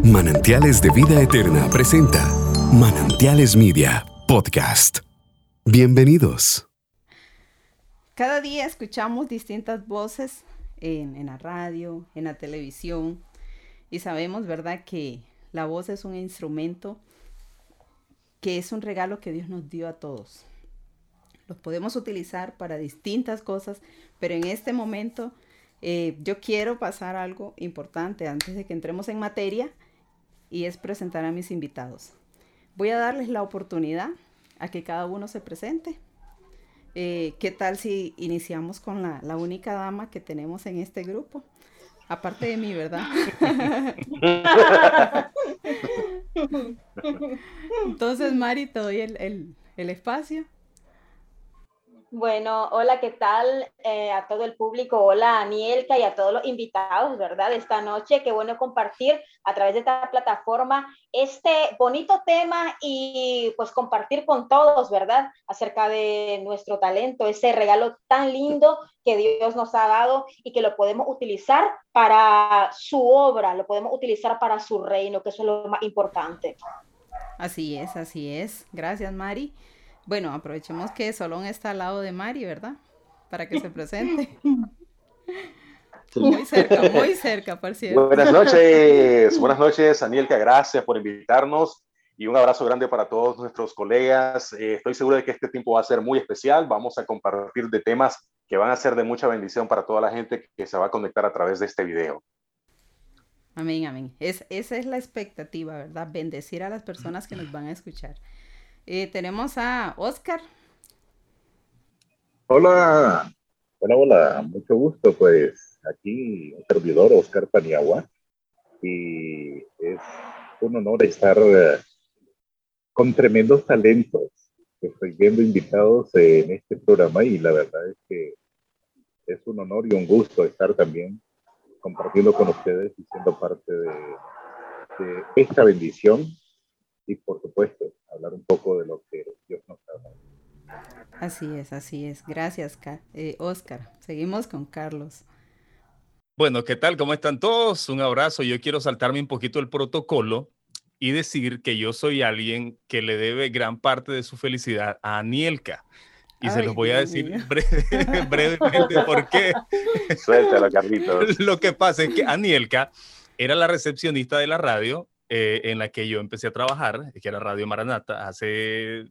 Manantiales de Vida Eterna presenta Manantiales Media Podcast. Bienvenidos. Cada día escuchamos distintas voces en, la radio, en la televisión, y sabemos, ¿verdad?, que la voz es un instrumento que es un regalo que Dios nos dio a todos. Los podemos utilizar para distintas cosas, pero en este momento eh, yo quiero pasar algo importante antes de que entremos en materia y es presentar a mis invitados. Voy a darles la oportunidad a que cada uno se presente. Eh, ¿Qué tal si iniciamos con la, la, única dama que tenemos en este grupo? Aparte de mí, ¿verdad? Entonces, Mari, te doy el, el, el espacio. Bueno, hola, ¿qué tal eh, a todo el público? Hola, Anielka y a todos los invitados, ¿verdad? Esta noche, qué bueno compartir a través de esta plataforma este bonito tema y pues compartir con todos, ¿verdad? Acerca de nuestro talento, ese regalo tan lindo que Dios nos ha dado y que lo podemos utilizar para su obra, lo podemos utilizar para su reino, que eso es lo más importante. Así es, así es. Gracias, Mari. Bueno, aprovechemos que Solón está al lado de Mari, ¿verdad? Para que se presente. Muy cerca, muy cerca, por cierto. Buenas noches, buenas noches, Anielka, gracias por invitarnos y un abrazo grande para todos nuestros colegas. Eh, estoy seguro de que este tiempo va a ser muy especial. Vamos a compartir de temas que van a ser de mucha bendición para toda la gente que se va a conectar a través de este video. Amén, amén. Es, esa es la expectativa, ¿verdad? Bendecir a las personas que nos van a escuchar. Eh, tenemos a Oscar. Hola, hola, hola, mucho gusto, pues aquí un servidor, Oscar Paniagua, y es un honor estar uh, con tremendos talentos. Que estoy viendo invitados en este programa y la verdad es que es un honor y un gusto estar también compartiendo con ustedes y siendo parte de esta bendición y por supuesto hablar un poco de lo que Dios nos ha dado. Así es, así es. Gracias, eh, Oscar. Seguimos con Carlos. Bueno, ¿qué tal? ¿Cómo están todos? Un abrazo. Yo quiero saltarme un poquito el protocolo y decir que yo soy alguien que le debe gran parte de su felicidad a Anielka. Y Ay, se los voy a decir breve, brevemente por qué. Suéltalo, Carlitos. Lo que pasa es que Anielka era la recepcionista de la radio eh, en la que yo empecé a trabajar, que era Radio Maranata, hace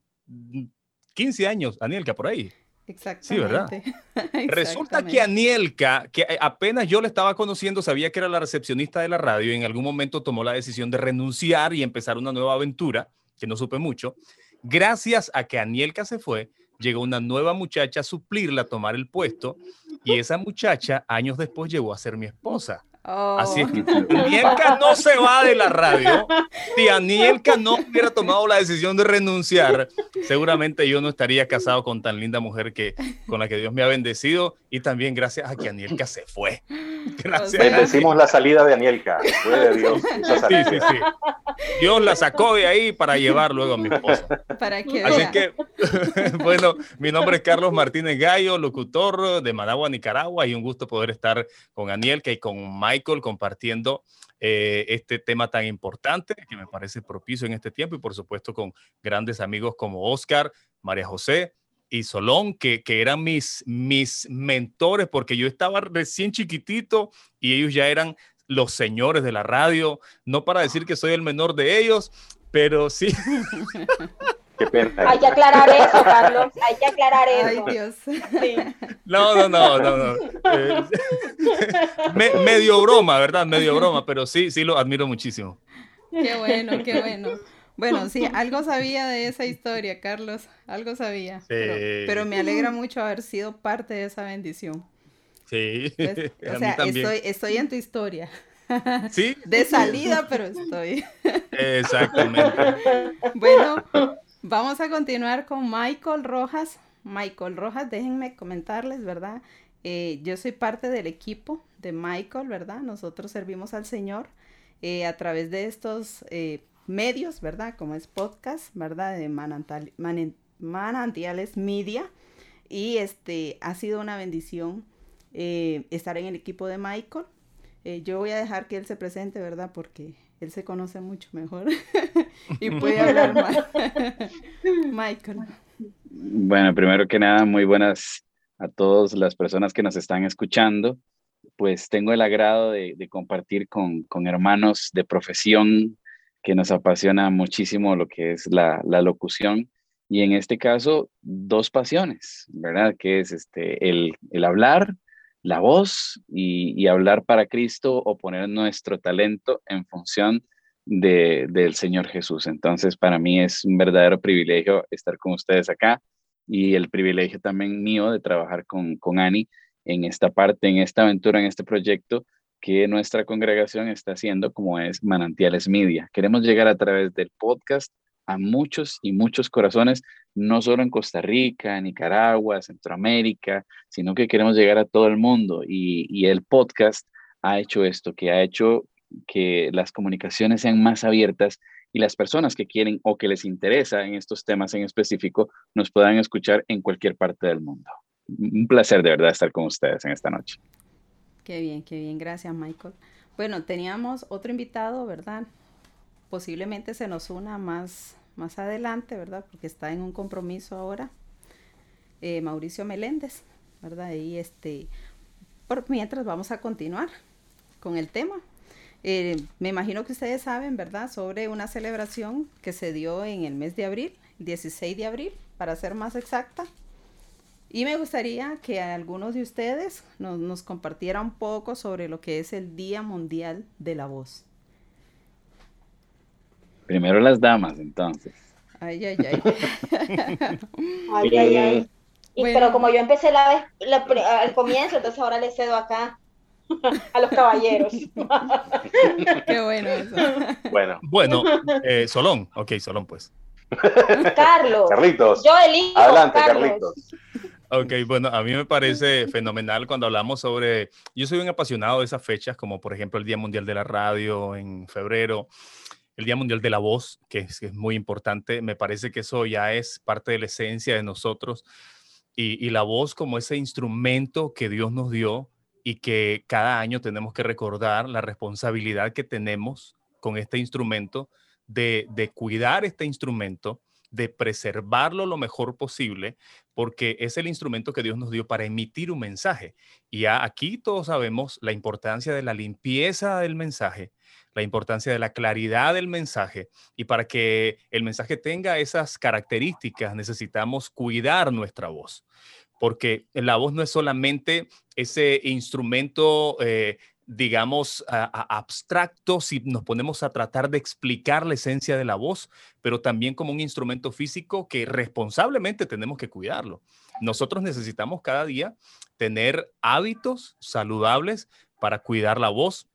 15 años, Anielka, por ahí. Exactamente. Sí, ¿verdad? Exactamente. Resulta que Anielka, que apenas yo le estaba conociendo, sabía que era la recepcionista de la radio y en algún momento tomó la decisión de renunciar y empezar una nueva aventura, que no supe mucho. Gracias a que Anielka se fue, llegó una nueva muchacha a suplirla, a tomar el puesto, y esa muchacha años después llegó a ser mi esposa. Oh. Así es que Anielka no se va de la radio. Si Anielka no hubiera tomado la decisión de renunciar, seguramente yo no estaría casado con tan linda mujer que con la que Dios me ha bendecido y también gracias a que Anielka se fue. Gracias. Bendecimos la salida de Anielka. Fue de Dios. Sí, sí, sí. Dios la sacó de ahí para llevar luego a mi esposa. Para que Así que, bueno, mi nombre es Carlos Martínez Gallo, locutor de Managua, Nicaragua, y un gusto poder estar con Anielka y con Michael compartiendo eh, este tema tan importante que me parece propicio en este tiempo y por supuesto con grandes amigos como Oscar, María José y Solón, que, que eran mis, mis mentores porque yo estaba recién chiquitito y ellos ya eran los señores de la radio, no para decir que soy el menor de ellos, pero sí. Qué pena. Hay que aclarar eso, Carlos. Hay que aclarar eso. Ay, Dios. Sí. No, no, no, no, no. Eh, me, medio broma, ¿verdad? Medio broma, pero sí, sí lo admiro muchísimo. Qué bueno, qué bueno. Bueno, sí, algo sabía de esa historia, Carlos. Algo sabía. Sí. Pero, pero me alegra mucho haber sido parte de esa bendición. Sí. Pues, o sea, estoy, estoy en tu historia. Sí. De salida, pero estoy. Exactamente. Bueno, vamos a continuar con Michael Rojas. Michael Rojas, déjenme comentarles, ¿verdad? Eh, yo soy parte del equipo de Michael, ¿verdad? Nosotros servimos al Señor eh, a través de estos eh, medios, ¿verdad? Como es podcast, ¿verdad? De Manantiales Media. Y este ha sido una bendición estar en el equipo de Michael. Yo voy a dejar que él se presente, ¿verdad? Porque él se conoce mucho mejor y puede hablar más. Michael. Bueno, primero que nada, muy buenas a todas las personas que nos están escuchando. Pues tengo el agrado de, compartir con, con, hermanos de profesión que nos apasiona muchísimo lo que es la, la locución y en este caso dos pasiones, ¿verdad? Que es este, el, el hablar la voz y, hablar para Cristo o poner nuestro talento en función de, del Señor Jesús. Entonces, para mí es un verdadero privilegio estar con ustedes acá y el privilegio también mío de trabajar con, con Ani en esta parte, en esta aventura, en este proyecto que nuestra congregación está haciendo, como es Manantiales Media. Queremos llegar a través del podcast a muchos y muchos corazones, no solo en Costa Rica, Nicaragua, Centroamérica, sino que queremos llegar a todo el mundo. Y, el podcast ha hecho esto, que ha hecho que las comunicaciones sean más abiertas y las personas que quieren o que les interesa en estos temas en específico nos puedan escuchar en cualquier parte del mundo. Un placer de verdad estar con ustedes en esta noche. Qué bien, qué bien. Gracias, Michael. Bueno, teníamos otro invitado, ¿verdad? Posiblemente se nos una más más adelante, ¿verdad? Porque está en un compromiso ahora. Eh, Mauricio Meléndez, ¿verdad? Y este, por mientras vamos a continuar con el tema. Eh, me imagino que ustedes saben, ¿verdad? Sobre una celebración que se dio en el mes de abril, 16 de abril, para ser más exacta. Y me gustaría que algunos de ustedes nos, nos compartieran un poco sobre lo que es el Día Mundial de la Voz. Primero las damas, entonces. Ay, ay, ay. ay, ay, ay. Pero como yo empecé la, al comienzo, entonces ahora le cedo acá a los caballeros. Qué bueno eso. Bueno, bueno eh, Solón. Ok, Solón, pues. Carlos. Carlitos. Yo elijo. Adelante, Carlitos. Ok, bueno, a mí me parece fenomenal cuando hablamos sobre, yo soy un apasionado de esas fechas, como por ejemplo el Día Mundial de la Radio en febrero, el Día Mundial de la Voz, que es, muy importante. Me parece que eso ya es parte de la esencia de nosotros. Y, la voz como ese instrumento que Dios nos dio y que cada año tenemos que recordar la responsabilidad que tenemos con este instrumento, de, de cuidar este instrumento, de preservarlo lo mejor posible, porque es el instrumento que Dios nos dio para emitir un mensaje. Y aquí todos sabemos la importancia de la limpieza del mensaje, la importancia de la claridad del mensaje. Y para que el mensaje tenga esas características, necesitamos cuidar nuestra voz. Porque la voz no es solamente ese instrumento eh, digamos, abstracto si nos ponemos a tratar de explicar la esencia de la voz, pero también como un instrumento físico que responsablemente tenemos que cuidarlo. Nosotros necesitamos cada día tener hábitos saludables para cuidar la voz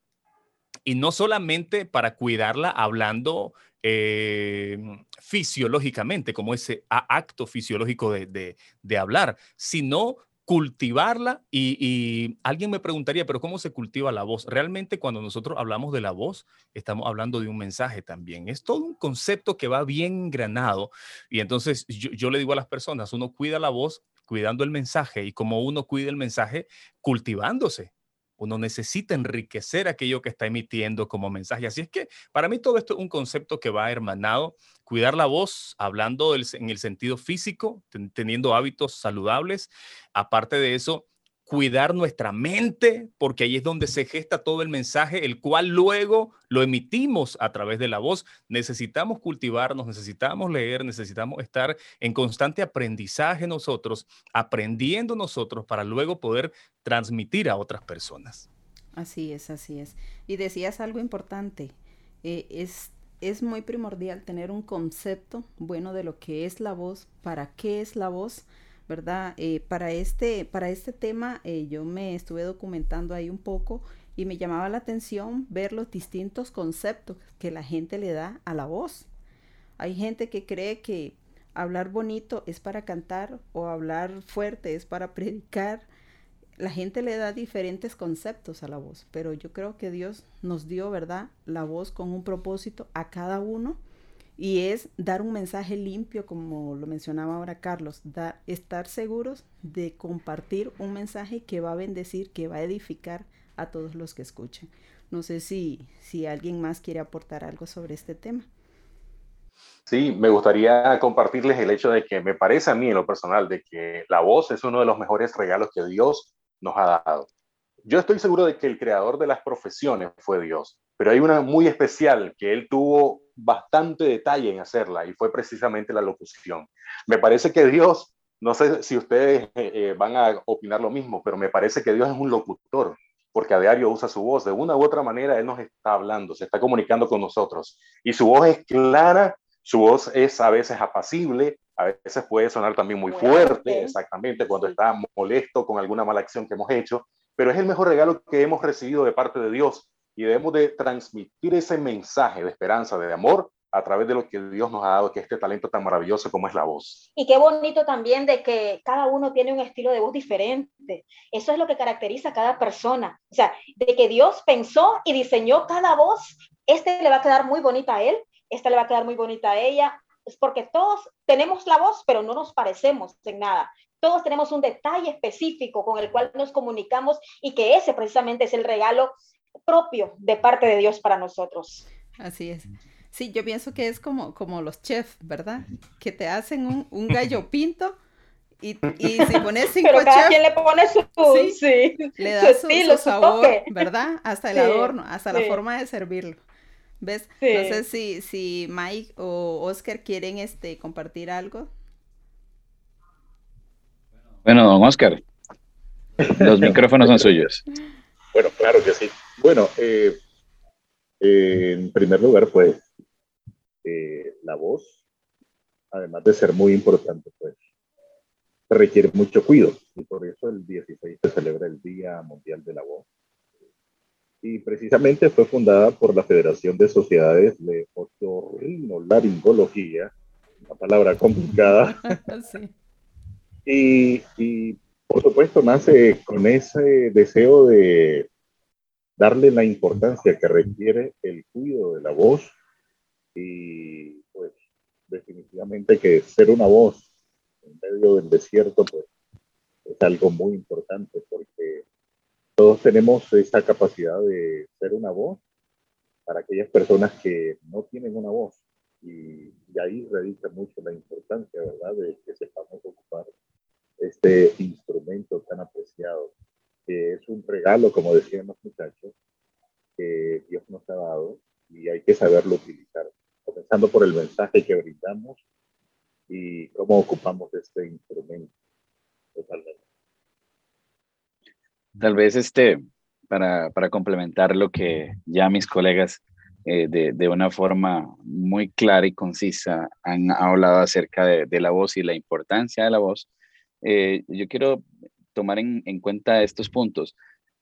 y no solamente para cuidarla hablando eh, fisiológicamente, como ese acto fisiológico de, de hablar, sino cultivarla y, alguien me preguntaría, pero ¿cómo se cultiva la voz? Realmente cuando nosotros hablamos de la voz, estamos hablando de un mensaje también. Es todo un concepto que va bien granado y entonces yo, yo le digo a las personas, uno cuida la voz cuidando el mensaje y como uno cuida el mensaje, cultivándose, uno necesita enriquecer aquello que está emitiendo como mensaje. Así es que para mí todo esto es un concepto que va hermanado. Cuidar la voz, hablando en el sentido físico, teniendo hábitos saludables. Aparte de eso, cuidar nuestra mente, porque ahí es donde se gesta todo el mensaje, el cual luego lo emitimos a través de la voz. Necesitamos cultivarnos, necesitamos leer, necesitamos estar en constante aprendizaje nosotros, aprendiendo nosotros para luego poder transmitir a otras personas. Así es, así es. Y decías algo importante, eh, es, es muy primordial tener un concepto bueno de lo que es la voz, para qué es la voz ¿verdad? Eh, para, este, para este tema eh, yo me estuve documentando ahí un poco y me llamaba la atención ver los distintos conceptos que la gente le da a la voz. Hay gente que cree que hablar bonito es para cantar o hablar fuerte es para predicar. La gente le da diferentes conceptos a la voz, pero yo creo que Dios nos dio, ¿verdad? La voz con un propósito a cada uno y es dar un mensaje limpio, como lo mencionaba ahora Carlos, estar seguros de compartir un mensaje que va a bendecir, que va a edificar a todos los que escuchen. No sé si, si alguien más quiere aportar algo sobre este tema. Sí, me gustaría compartirles el hecho de que me parece a mí en lo personal de que la voz es uno de los mejores regalos que Dios nos ha dado. Yo estoy seguro de que el creador de las profesiones fue Dios, pero hay una muy especial que él tuvo bastante detalle en hacerla y fue precisamente la locución. Me parece que Dios, no sé si ustedes eh, eh, van a opinar lo mismo, pero me parece que Dios es un locutor porque a diario usa su voz. De una u otra manera, Él nos está hablando, se está comunicando con nosotros. Y su voz es clara, su voz es a veces apacible, a veces puede sonar también muy fuerte, exactamente, cuando está molesto con alguna mala acción que hemos hecho, pero es el mejor regalo que hemos recibido de parte de Dios y debemos de transmitir ese mensaje de esperanza, de amor, a través de lo que Dios nos ha dado, que este talento tan maravilloso como es la voz. Y qué bonito también de que cada uno tiene un estilo de voz diferente. Eso es lo que caracteriza a cada persona. O sea, de que Dios pensó y diseñó cada voz. Este le va a quedar muy bonita a él, esta le va a quedar muy bonita a ella. Es porque todos tenemos la voz, pero no nos parecemos en nada. Todos tenemos un detalle específico con el cual nos comunicamos y que ese precisamente es el regalo propio de parte de Dios para nosotros. Así es. Sí, yo pienso que es como, como los chefs, ¿verdad? Que te hacen un, un gallo pinto y, y, si pones cinco Pero cada quien le pone su, sí, le da su, estilo, su sabor, ¿verdad? Hasta el adorno, hasta la forma de servirlo. ¿Ves? No sé si, si Mike o Oscar quieren este, compartir algo. Bueno, don Oscar, los micrófonos son suyos. Bueno, claro que sí. Bueno, eh, en primer lugar, pues, eh, la voz, además de ser muy importante, pues, requiere mucho cuidado. Y por eso el 16 se celebra el Día Mundial de la Voz. Y precisamente fue fundada por la Federación de Sociedades de Otorrinolaringología, una palabra complicada. sí. Y, y por supuesto nace con ese deseo de darle la importancia que requiere el cuidado de la voz y pues definitivamente que ser una voz en medio del desierto pues es algo muy importante porque todos tenemos esa capacidad de ser una voz para aquellas personas que no tienen una voz y, y ahí radica mucho la importancia, ¿verdad?, de que sepamos ocupar este instrumento tan apreciado, que es un regalo, como decían los muchachos, que Dios nos ha dado y hay que saberlo utilizar, comenzando por el mensaje que brindamos y cómo ocupamos este instrumento. Tal vez este, para, para complementar lo que ya mis colegas eh, de, de, una forma muy clara y concisa han hablado acerca de, de la voz y la importancia de la voz, eh, yo quiero tomar en, cuenta estos puntos.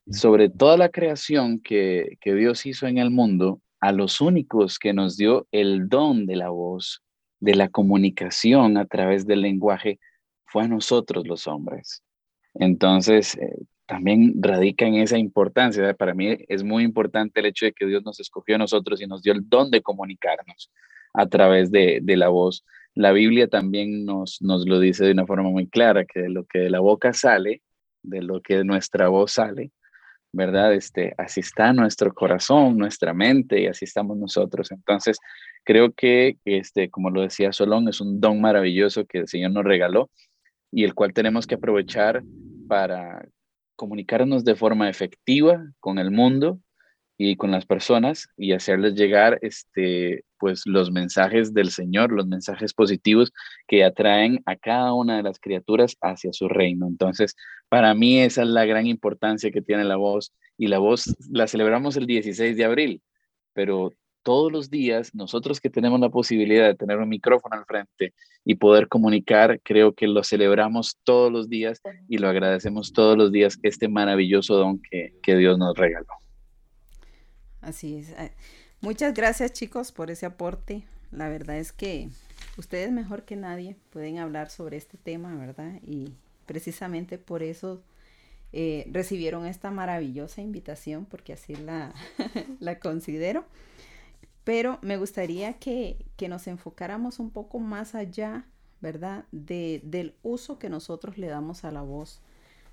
Sobre toda la creación que, Dios hizo en el mundo, a los únicos que nos dio el don de la voz, de la comunicación a través del lenguaje, fue a nosotros los hombres. Entonces, eh, también radica en esa importancia. Para mí es muy importante el hecho de que Dios nos escogió a nosotros y nos dio el don de comunicarnos a través de, de la voz la Biblia también nos, nos lo dice de una forma muy clara, que de lo que de la boca sale, de lo que nuestra voz sale, ¿verdad? Este, así está nuestro corazón, nuestra mente y así estamos nosotros. Entonces, creo que, este, como lo decía Solón, es un don maravilloso que el Señor nos regaló y el cual tenemos que aprovechar para comunicarnos de forma efectiva con el mundo y con las personas y hacerles llegar este, pues, los mensajes del Señor, los mensajes positivos que atraen a cada una de las criaturas hacia su reino. Entonces, para mí esa es la gran importancia que tiene la voz y la voz la celebramos el 16 de abril, pero todos los días, nosotros que tenemos la posibilidad de tener un micrófono al frente y poder comunicar, creo que lo celebramos todos los días y lo agradecemos todos los días, este maravilloso don que, que Dios nos regaló. Así es. Ah, muchas gracias chicos por ese aporte. La verdad es que ustedes mejor que nadie pueden hablar sobre este tema, ¿verdad? Y precisamente por eso eh, recibieron esta maravillosa invitación, porque así la, la considero. Pero me gustaría que, que, nos enfocáramos un poco más allá, ¿verdad? De, del uso que nosotros le damos a la voz.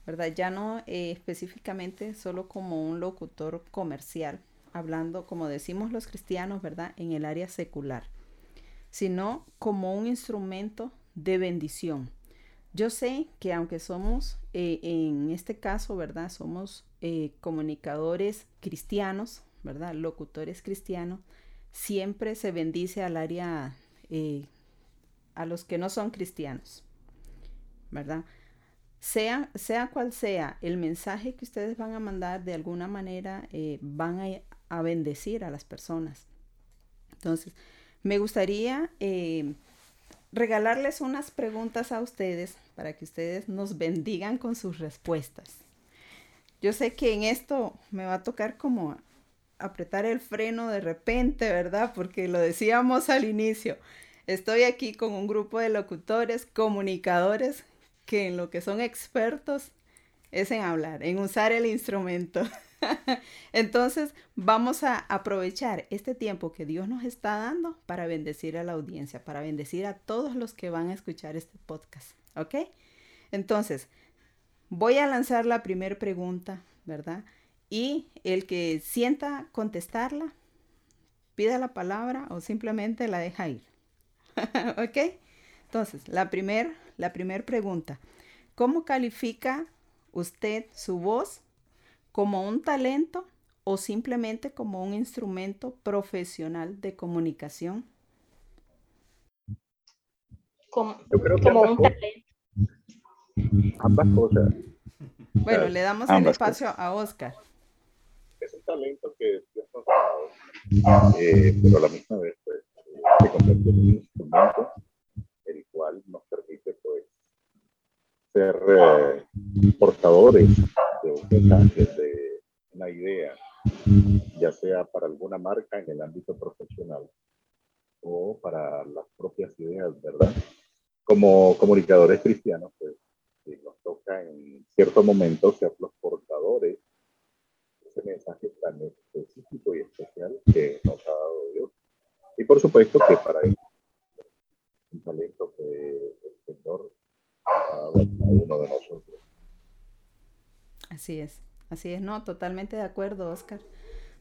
¿verdad? Ya no eh, específicamente solo como un locutor comercial, hablando, como decimos los cristianos, ¿verdad? En el área secular, sino como un instrumento de bendición. Yo sé que aunque somos, eh, en este caso, ¿verdad? Somos eh, comunicadores cristianos, ¿verdad? Locutores cristianos, siempre se bendice al área, a los que no son cristianos, ¿verdad? sea, sea cual sea el mensaje que ustedes van a mandar, de alguna manera eh, van a, bendecir a las personas. Entonces, me gustaría eh, regalarles unas preguntas a ustedes para que ustedes nos bendigan con sus respuestas. Yo sé que en esto me va a tocar como apretar el freno de repente, ¿verdad? Porque lo decíamos al inicio. Estoy aquí con un grupo de locutores, comunicadores que en lo que son expertos es en hablar, en usar el instrumento. Entonces, vamos a aprovechar este tiempo que Dios nos está dando para bendecir a la audiencia, para bendecir a todos los que van a escuchar este podcast. ¿Ok? Entonces, voy a lanzar la primera pregunta, ¿verdad? Y el que sienta contestarla, pida la palabra o simplemente la deja ir. ¿Ok? Entonces, la primera la primera pregunta, ¿cómo califica usted su voz como un talento o simplemente como un instrumento profesional de comunicación? Como, un talento. Ambas cosas. Bueno, le damos el espacio a Oscar. Es un talento que nos ha dado, eh, pero a la misma vez pues, se convierte en un instrumento el cual nos permite pues ser eh, portadores un mensaje, de una idea, ya sea para alguna marca en el ámbito profesional o para las propias ideas, ¿verdad? Como comunicadores cristianos, pues nos toca en cierto momento ser los portadores de ese mensaje tan específico y especial que nos ha dado Dios. Y por supuesto que para eso un talento que el Señor ha dado a uno de nosotros. Así es, así es, no, totalmente de acuerdo, Oscar,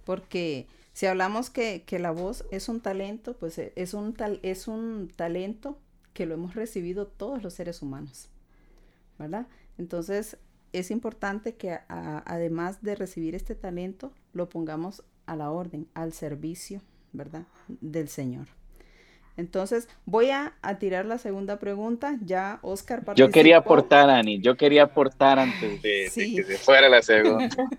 porque si hablamos que, que la voz es un talento, pues eh, es un, tal, es un talento que lo hemos recibido todos los seres humanos, ¿verdad? Entonces, es importante que además de recibir este talento, lo pongamos a la orden, al servicio, ¿verdad? Del Señor. Entonces, voy a, tirar la segunda pregunta. Ya Oscar participó. Yo quería aportar, Ani. Yo quería aportar antes de, que se fuera la segunda.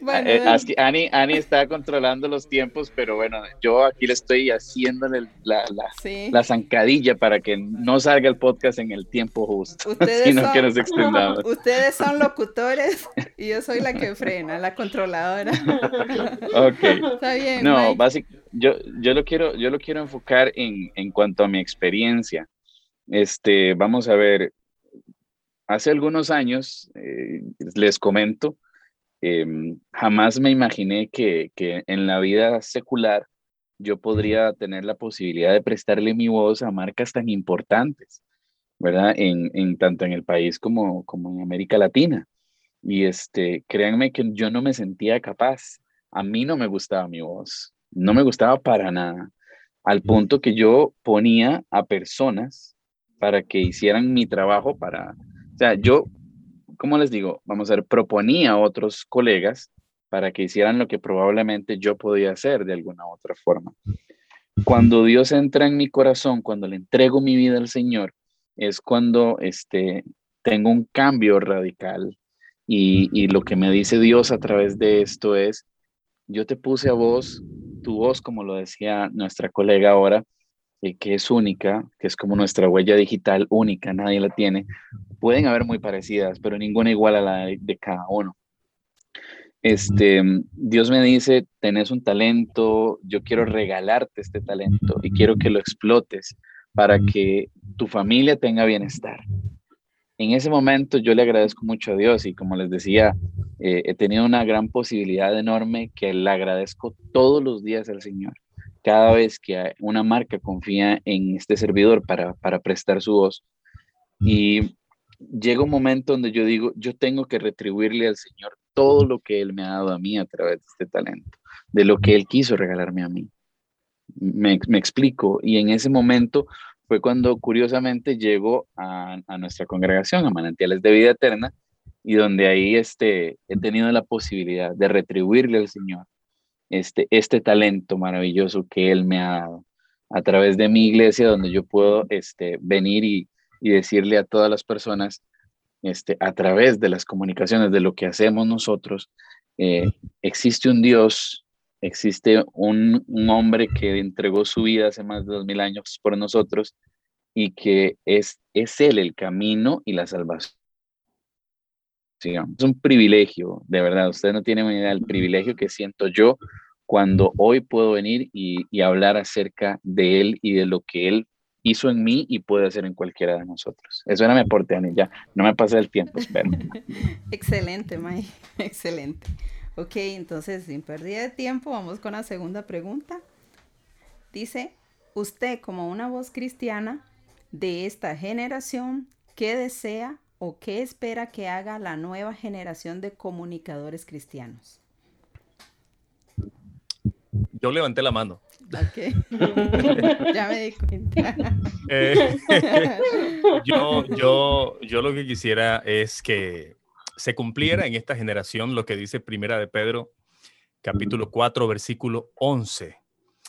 bueno, eh, Ani, Ani está controlando los tiempos, pero bueno, yo aquí le estoy haciéndole la, la, la zancadilla para que no salga el podcast en el tiempo justo, ustedes sino que nos extendamos. Ustedes son locutores y yo soy la que frena, la controladora. ok. Está bien. No, básicamente yo, yo, lo quiero, yo lo quiero enfocar en, en cuanto a mi experiencia. Este, vamos a ver, hace algunos años, eh, les comento, em, jamás me imaginé que, que, en la vida secular yo podría tener la posibilidad de prestarle mi voz a marcas tan importantes, ¿verdad? En, en tanto en el país como, como en América Latina. Y este, créanme que yo no me sentía capaz. A mí no me gustaba mi voz no me gustaba para nada, al punto que yo ponía a personas para que hicieran mi trabajo para, o sea, yo, ¿cómo les digo? Vamos a ver, proponía a otros colegas para que hicieran lo que probablemente yo podía hacer de alguna otra forma. Cuando Dios entra en mi corazón, cuando le entrego mi vida al Señor, es cuando este, tengo un cambio radical. Y, y lo que me dice Dios a través de esto es, yo te puse a vos tu voz, como lo decía nuestra colega ahora, eh, que es única, que es como nuestra huella digital única, nadie la tiene, pueden haber muy parecidas, pero ninguna igual a la de, cada uno. Este, Dios me dice, tenés un talento, yo quiero regalarte este talento y quiero que lo explotes para que tu familia tenga bienestar en ese momento yo le agradezco mucho a Dios y como les decía, eh, he tenido una gran posibilidad enorme que le agradezco todos los días al Señor. Cada vez que una marca confía en este servidor para, prestar su voz. Y llega un momento donde yo digo, yo tengo que retribuirle al Señor todo lo que Él me ha dado a mí a través de este talento, de lo que Él quiso regalarme a mí. Me, me explico. Y en ese momento fue cuando curiosamente llego a, a, nuestra congregación, a Manantiales de Vida Eterna, y donde ahí este, he tenido la posibilidad de retribuirle al Señor este, este talento maravilloso que Él me ha dado a través de mi iglesia, donde yo puedo este, venir y, y decirle a todas las personas, este, a través de las comunicaciones, de lo que hacemos nosotros, eh, existe un Dios, existe un, un, hombre que entregó su vida hace más de dos mil años por nosotros y que es, es Él el camino y la salvación. Es un privilegio, de verdad, usted no tiene idea del privilegio que siento yo cuando hoy puedo venir y, y hablar acerca de Él y de lo que Él hizo en mí y puede hacer en cualquiera de nosotros. Eso era mi aporte, Ani. Ya, no me pase el tiempo, espero. Excelente, May. Excelente. Ok, entonces, sin pérdida de tiempo, vamos con la segunda pregunta. Dice, usted como una voz cristiana de esta generación, ¿qué desea o qué espera que haga la nueva generación de comunicadores cristianos? Yo levanté la mano. Ok. ya me di cuenta. Eh, yo, yo, yo lo que quisiera es que se cumpliera en esta generación lo que dice Primera de Pedro, capítulo 4, versículo 11.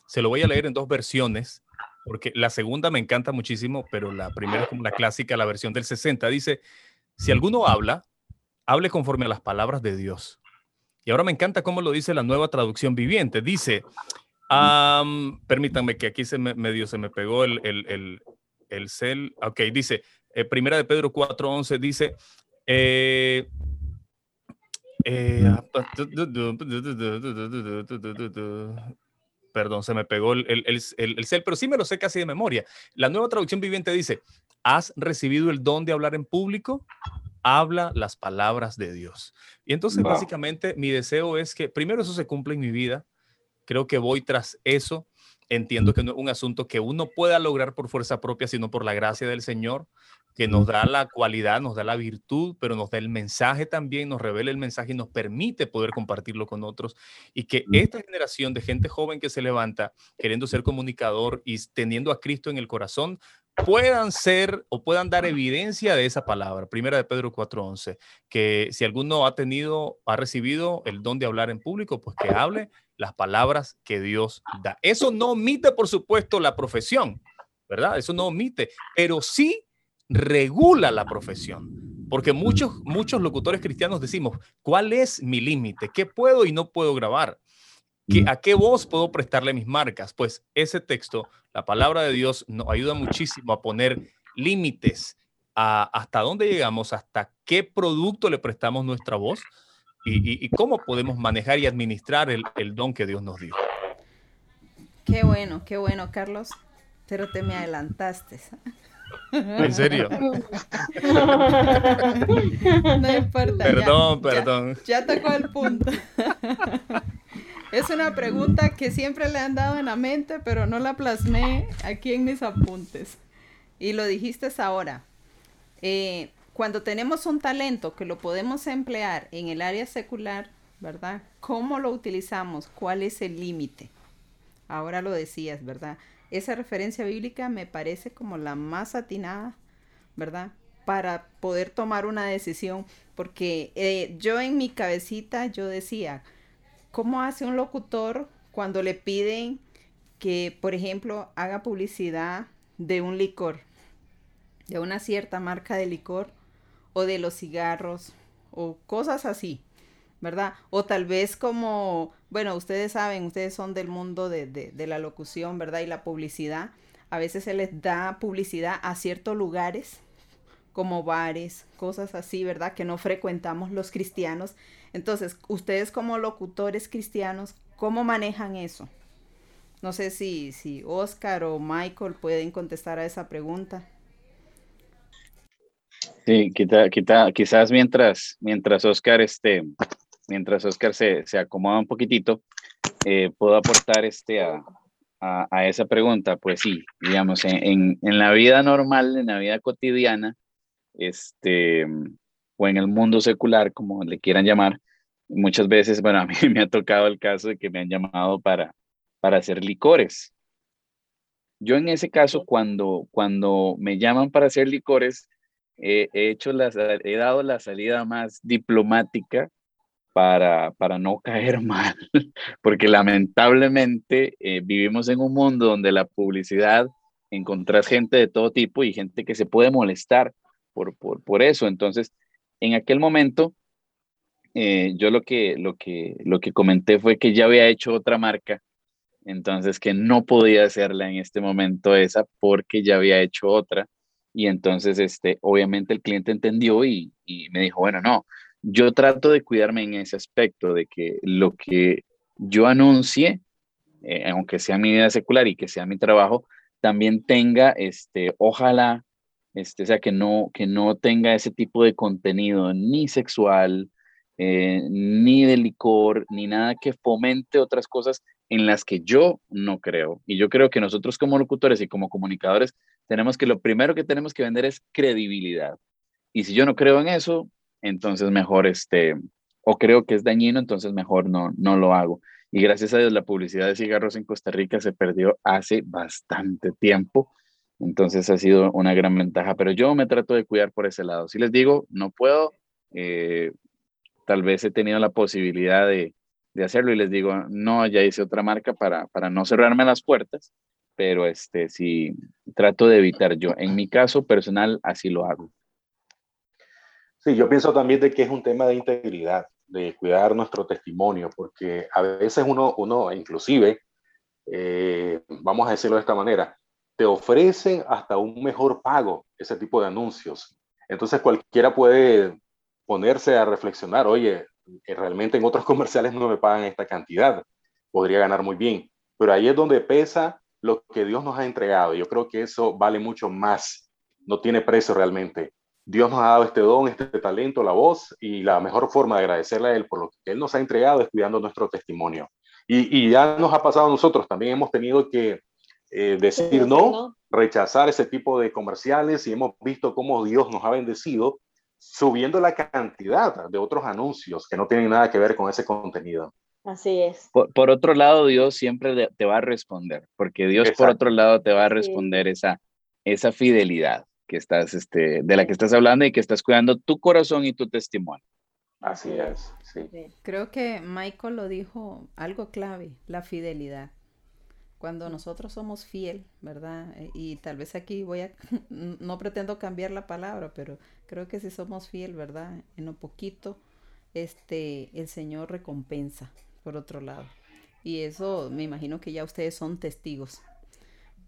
Se lo voy a leer en dos versiones, porque la segunda me encanta muchísimo, pero la primera es como la clásica, la versión del 60. Dice, si alguno habla, hable conforme a las palabras de Dios. Y ahora me encanta cómo lo dice la nueva traducción viviente. Dice, Um, permítanme que aquí se me medio se me pegó el, el, el, el cel. Ok, dice, eh, primera de Pedro 4.11 dice, eh, eh, perdón, se me pegó el, el, el, cel, pero sí me lo sé casi de memoria. La nueva traducción viviente dice, ¿has recibido el don de hablar en público? Habla las palabras de Dios. Y entonces, wow. básicamente, mi deseo es que primero eso se cumpla en mi vida Creo que voy tras eso. Entiendo que no es un asunto que uno pueda lograr por fuerza propia, sino por la gracia del Señor, que nos da la cualidad, nos da la virtud, pero nos da el mensaje también, nos revela el mensaje y nos permite poder compartirlo con otros. Y que esta generación de gente joven que se levanta queriendo ser comunicador y teniendo a Cristo en el corazón, puedan ser o puedan dar evidencia de esa palabra. Primera de Pedro 4:11, que si alguno ha tenido, ha recibido el don de hablar en público, pues que hable las palabras que Dios da. Eso no omite, por supuesto, la profesión, ¿verdad? Eso no omite, pero sí regula la profesión. Porque muchos, muchos locutores cristianos decimos, ¿cuál es mi límite? ¿Qué puedo y no puedo grabar? ¿Qué, ¿A qué voz puedo prestarle mis marcas? Pues ese texto, la palabra de Dios, nos ayuda muchísimo a poner límites a hasta dónde llegamos, hasta qué producto le prestamos nuestra voz, y, y, cómo podemos manejar y administrar el, el, don que Dios nos dio. Qué bueno, qué bueno, Carlos, pero te me adelantaste. ¿En serio? no importa. Perdón, ya, perdón. Ya, ya tocó el punto. Es una pregunta que siempre le han dado en la mente, pero no la plasmé aquí en mis apuntes. Y lo dijiste ahora. Eh, cuando tenemos un talento que lo podemos emplear en el área secular, ¿verdad? ¿Cómo lo utilizamos? ¿Cuál es el límite? Ahora lo decías, ¿verdad? Esa referencia bíblica me parece como la más atinada, ¿verdad? Para poder tomar una decisión, porque eh, yo en mi cabecita yo decía, ¿cómo hace un locutor cuando le piden que, por ejemplo, haga publicidad de un licor, de una cierta marca de licor? o de los cigarros o cosas así, ¿verdad? O tal vez como, bueno, ustedes saben, ustedes son del mundo de, de, la locución, ¿verdad? Y la publicidad. A veces se les da publicidad a ciertos lugares, como bares, cosas así, ¿verdad? Que no frecuentamos los cristianos. Entonces, ustedes como locutores cristianos, ¿cómo manejan eso? No sé si, si Oscar o Michael pueden contestar a esa pregunta. Sí, quita, quita, quizás mientras, mientras Oscar, este, mientras Oscar se, se acomoda un poquitito, eh, puedo aportar este a, a, a, esa pregunta. Pues sí, digamos, en, en, la vida normal, en la vida cotidiana, este, o en el mundo secular, como le quieran llamar, muchas veces, bueno, a mí me ha tocado el caso de que me han llamado para, para hacer licores. Yo en ese caso, cuando, cuando me llaman para hacer licores, he hecho las, he dado la salida más diplomática para, para no caer mal, porque lamentablemente eh, vivimos en un mundo donde la publicidad encontrás gente de todo tipo y gente que se puede molestar por, por, por eso. Entonces, en aquel momento, eh, yo lo que, lo, que, lo que comenté fue que ya había hecho otra marca, entonces que no podía hacerla en este momento esa porque ya había hecho otra. Y entonces, este, obviamente el cliente entendió y, y me dijo, bueno, no, yo trato de cuidarme en ese aspecto, de que lo que yo anuncie, eh, aunque sea mi vida secular y que sea mi trabajo, también tenga, este, ojalá, este, o sea, que no, que no tenga ese tipo de contenido ni sexual, eh, ni de licor, ni nada que fomente otras cosas en las que yo no creo. Y yo creo que nosotros como locutores y como comunicadores tenemos que lo primero que tenemos que vender es credibilidad. Y si yo no creo en eso, entonces mejor este, o creo que es dañino, entonces mejor no, no lo hago. Y gracias a Dios la publicidad de cigarros en Costa Rica se perdió hace bastante tiempo. Entonces ha sido una gran ventaja, pero yo me trato de cuidar por ese lado. Si les digo, no puedo, eh, tal vez he tenido la posibilidad de, de, hacerlo y les digo, no, ya hice otra marca para, para no cerrarme las puertas, pero este sí trato de evitar yo. En mi caso personal, así lo hago. Sí, yo pienso también de que es un tema de integridad, de cuidar nuestro testimonio, porque a veces uno, uno inclusive, eh, vamos a decirlo de esta manera, te ofrecen hasta un mejor pago ese tipo de anuncios. Entonces cualquiera puede ponerse a reflexionar, oye, eh, realmente en otros comerciales no me pagan esta cantidad, podría ganar muy bien, pero ahí es donde pesa lo que Dios nos ha entregado. Yo creo que eso vale mucho más, no tiene precio realmente. Dios nos ha dado este don, este talento, la voz, y la mejor forma de agradecerle a Él por lo que Él nos ha entregado es cuidando nuestro testimonio. Y, ya nos ha pasado a nosotros, también hemos tenido que eh, decir no, rechazar ese tipo de comerciales y hemos visto cómo Dios nos ha bendecido subiendo la cantidad de otros anuncios que no tienen nada que ver con ese contenido. Así es. Por, otro lado, Dios siempre te va a responder, porque Dios por otro lado te va a responder esa, esa fidelidad que estás, este, de la que estás hablando y que estás cuidando tu corazón y tu testimonio. Así es, sí. Creo que Michael lo dijo algo clave, la fidelidad. Cuando nosotros somos fiel, ¿verdad? Eh, y tal vez aquí voy a, no pretendo cambiar la palabra, pero creo que si somos fiel, ¿verdad? En un poquito, este, el Señor recompensa, por otro lado. Y eso me imagino que ya ustedes son testigos.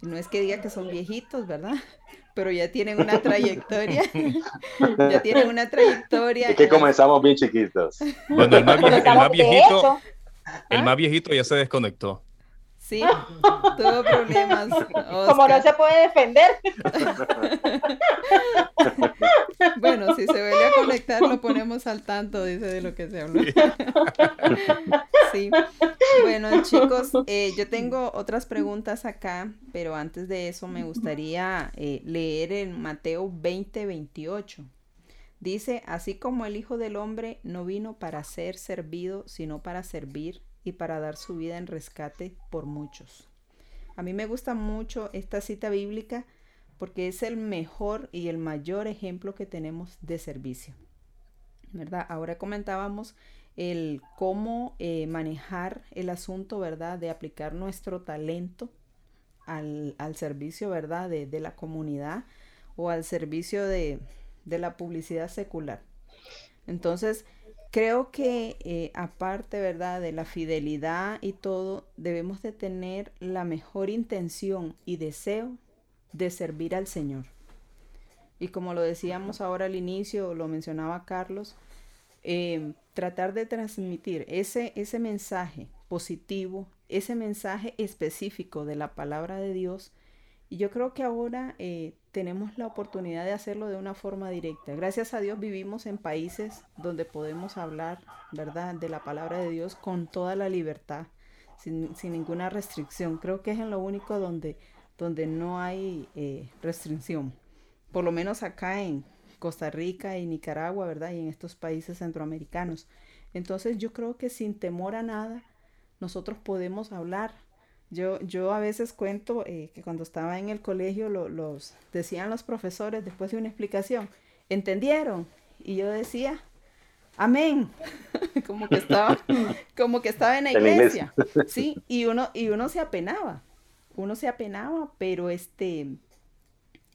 No es que diga que son viejitos, ¿verdad? pero ya tienen una trayectoria. ya tienen una trayectoria. Es que comenzamos bien chiquitos. Bueno, el más, viejito, el más viejito ya se desconectó. Sí, tuvo problemas. Como no se puede defender. bueno, si se vuelve a conectar, lo ponemos al tanto, dice de lo que se habló. sí. Bueno, chicos, eh, yo tengo otras preguntas acá, pero antes de eso me gustaría eh, leer en Mateo 20, 28. Dice, así como el Hijo del Hombre no vino para ser servido, sino para servir y para dar su vida en rescate por muchos. A mí me gusta mucho esta cita bíblica porque es el mejor y el mayor ejemplo que tenemos de servicio. ¿Verdad? Ahora comentábamos el cómo eh, manejar el asunto, ¿verdad? De aplicar nuestro talento al, servicio, ¿verdad? De, de, la comunidad o al servicio de, de la publicidad secular. Entonces, creo que eh, aparte, ¿verdad? De la fidelidad y todo, debemos de tener la mejor intención y deseo de servir al Señor. Y como lo decíamos ahora al inicio, lo mencionaba Carlos, eh, tratar de transmitir ese, ese mensaje positivo, ese mensaje específico de la palabra de Dios. Y yo creo que ahora eh, tenemos la oportunidad de hacerlo de una forma directa. Gracias a Dios vivimos en países donde podemos hablar, ¿verdad?, de la palabra de Dios con toda la libertad, sin, sin ninguna restricción. Creo que es en lo único donde donde no hay eh, restricción. Por lo menos acá en, Costa Rica y Nicaragua, ¿verdad? Y en estos países centroamericanos. Entonces yo creo que sin temor a nada, nosotros podemos hablar. Yo, yo a veces cuento eh, que cuando estaba en el colegio los decían los profesores después de una explicación, ¿entendieron? Y yo decía, amén, como que estaba, como que estaba en la iglesia, sí, y uno, y uno se apenaba, uno se apenaba, pero este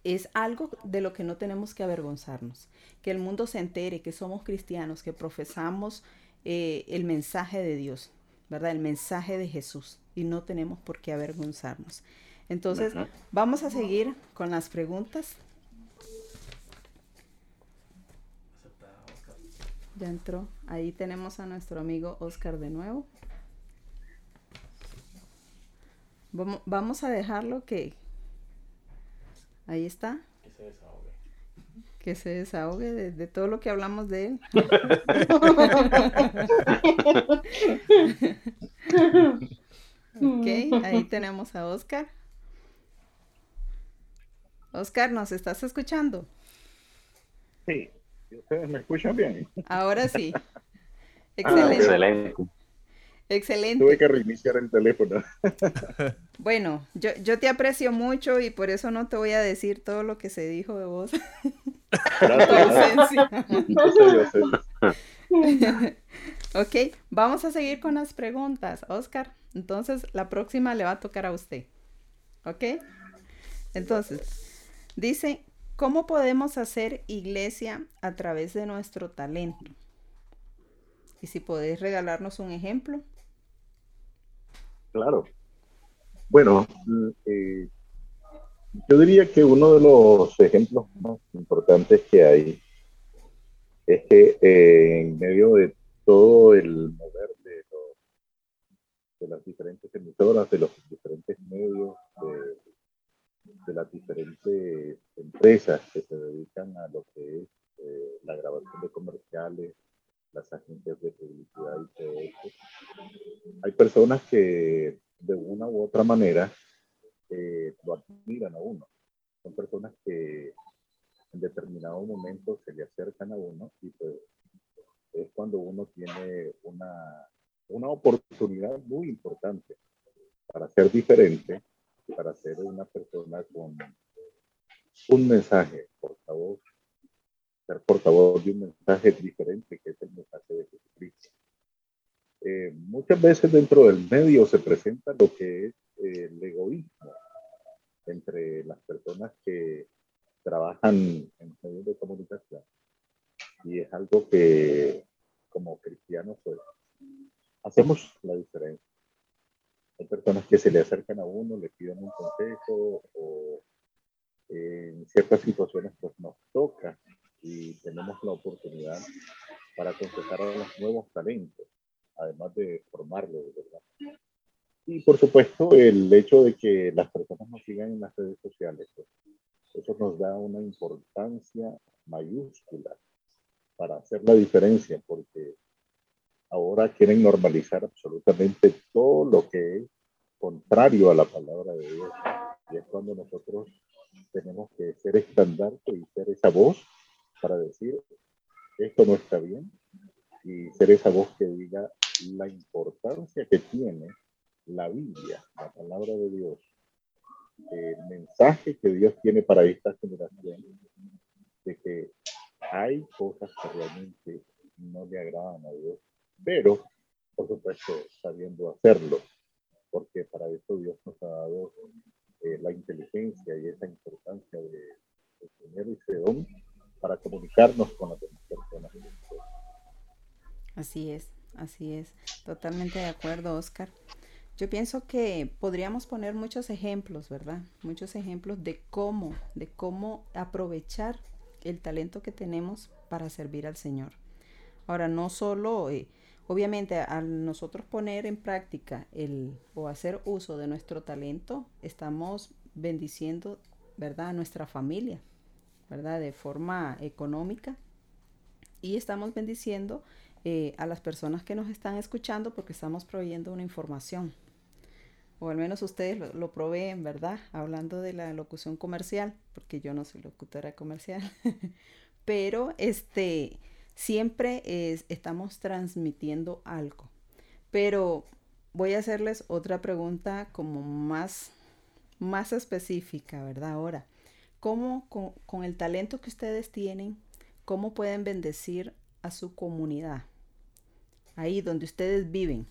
es algo de lo que no tenemos que avergonzarnos, que el mundo se entere que somos cristianos, que profesamos eh, el mensaje de Dios, ¿verdad? El mensaje de Jesús y no tenemos por qué avergonzarnos. Entonces, vamos a seguir con las preguntas. Ya entró. Ahí tenemos a nuestro amigo Oscar de nuevo. Vamos a dejarlo que... Ahí está que se desahogue de, todo lo que hablamos de él. ok, ahí tenemos a Oscar. Oscar, ¿nos estás escuchando? Sí, ustedes me escuchan bien. Ahora sí. Excelente. excelente. Excelente. Tuve que reiniciar el teléfono. Bueno, yo, yo te aprecio mucho y por eso no te voy a decir todo lo que se dijo de vos. ok, vamos a seguir con las preguntas, Oscar. Entonces, la próxima le va a tocar a usted. ¿Ok? Entonces, dice, ¿cómo podemos hacer iglesia a través de nuestro talento? Y si podéis regalarnos un ejemplo. Claro. Bueno, eh, yo diría que uno de los ejemplos más importantes que hay es que eh, en medio de todo el mover de, de, las diferentes emisoras, de los diferentes medios, de, las diferentes empresas que se dedican a lo que es eh, la grabación de comerciales, las agencias de publicidad y todo eso, hay personas que de una u otra manera eh, lo admiran a uno. Son personas que en determinado momento se le acercan a uno y pues es cuando uno tiene una, una oportunidad muy importante para ser diferente, para ser una persona con un mensaje, portavoz, ser portavoz de un mensaje diferente que es el mensaje de Jesucristo. Eh, muchas veces dentro del medio se presenta lo que es eh, el egoísmo entre las personas que trabajan en medios de comunicación y es algo que como cristianos pues, hacemos la diferencia. Hay personas que se le acercan a uno, le piden un consejo o en ciertas situaciones pues nos toca y tenemos la oportunidad para aconsejar a los nuevos talentos además de formarlo, ¿verdad? Y por supuesto, el hecho de que las personas nos sigan en las redes sociales, pues, eso nos da una importancia mayúscula para hacer la diferencia, porque ahora quieren normalizar absolutamente todo lo que es contrario a la palabra de Dios. Y es cuando nosotros tenemos que ser estandarte y ser esa voz para decir, esto no está bien, y ser esa voz que diga, la importancia que tiene la Biblia, la palabra de Dios, el mensaje que Dios tiene para esta generación, de que hay cosas que realmente no le agradan a Dios, pero por supuesto sabiendo hacerlo, porque para eso Dios nos ha dado eh, la inteligencia y esa importancia de, de tener ese don para comunicarnos con las demás personas. Así es. Así es, totalmente de acuerdo, Oscar. Yo pienso que podríamos poner muchos ejemplos, ¿verdad? Muchos ejemplos de cómo, de cómo aprovechar el talento que tenemos para servir al Señor. Ahora, no solo, eh, obviamente, al nosotros poner en práctica el o hacer uso de nuestro talento, estamos bendiciendo, ¿verdad?, a nuestra familia, ¿verdad?, de forma económica y estamos bendiciendo eh, a las personas que nos están escuchando porque estamos proveyendo una información. O al menos ustedes lo, proveen, ¿verdad? Hablando de la locución comercial, porque yo no soy locutora comercial. pero este, siempre estamos transmitiendo algo. Pero voy a hacerles otra pregunta como más, más específica, ¿verdad? Ahora, ¿cómo con, el talento que ustedes tienen, cómo pueden bendecir a su comunidad? Ahí donde ustedes viven.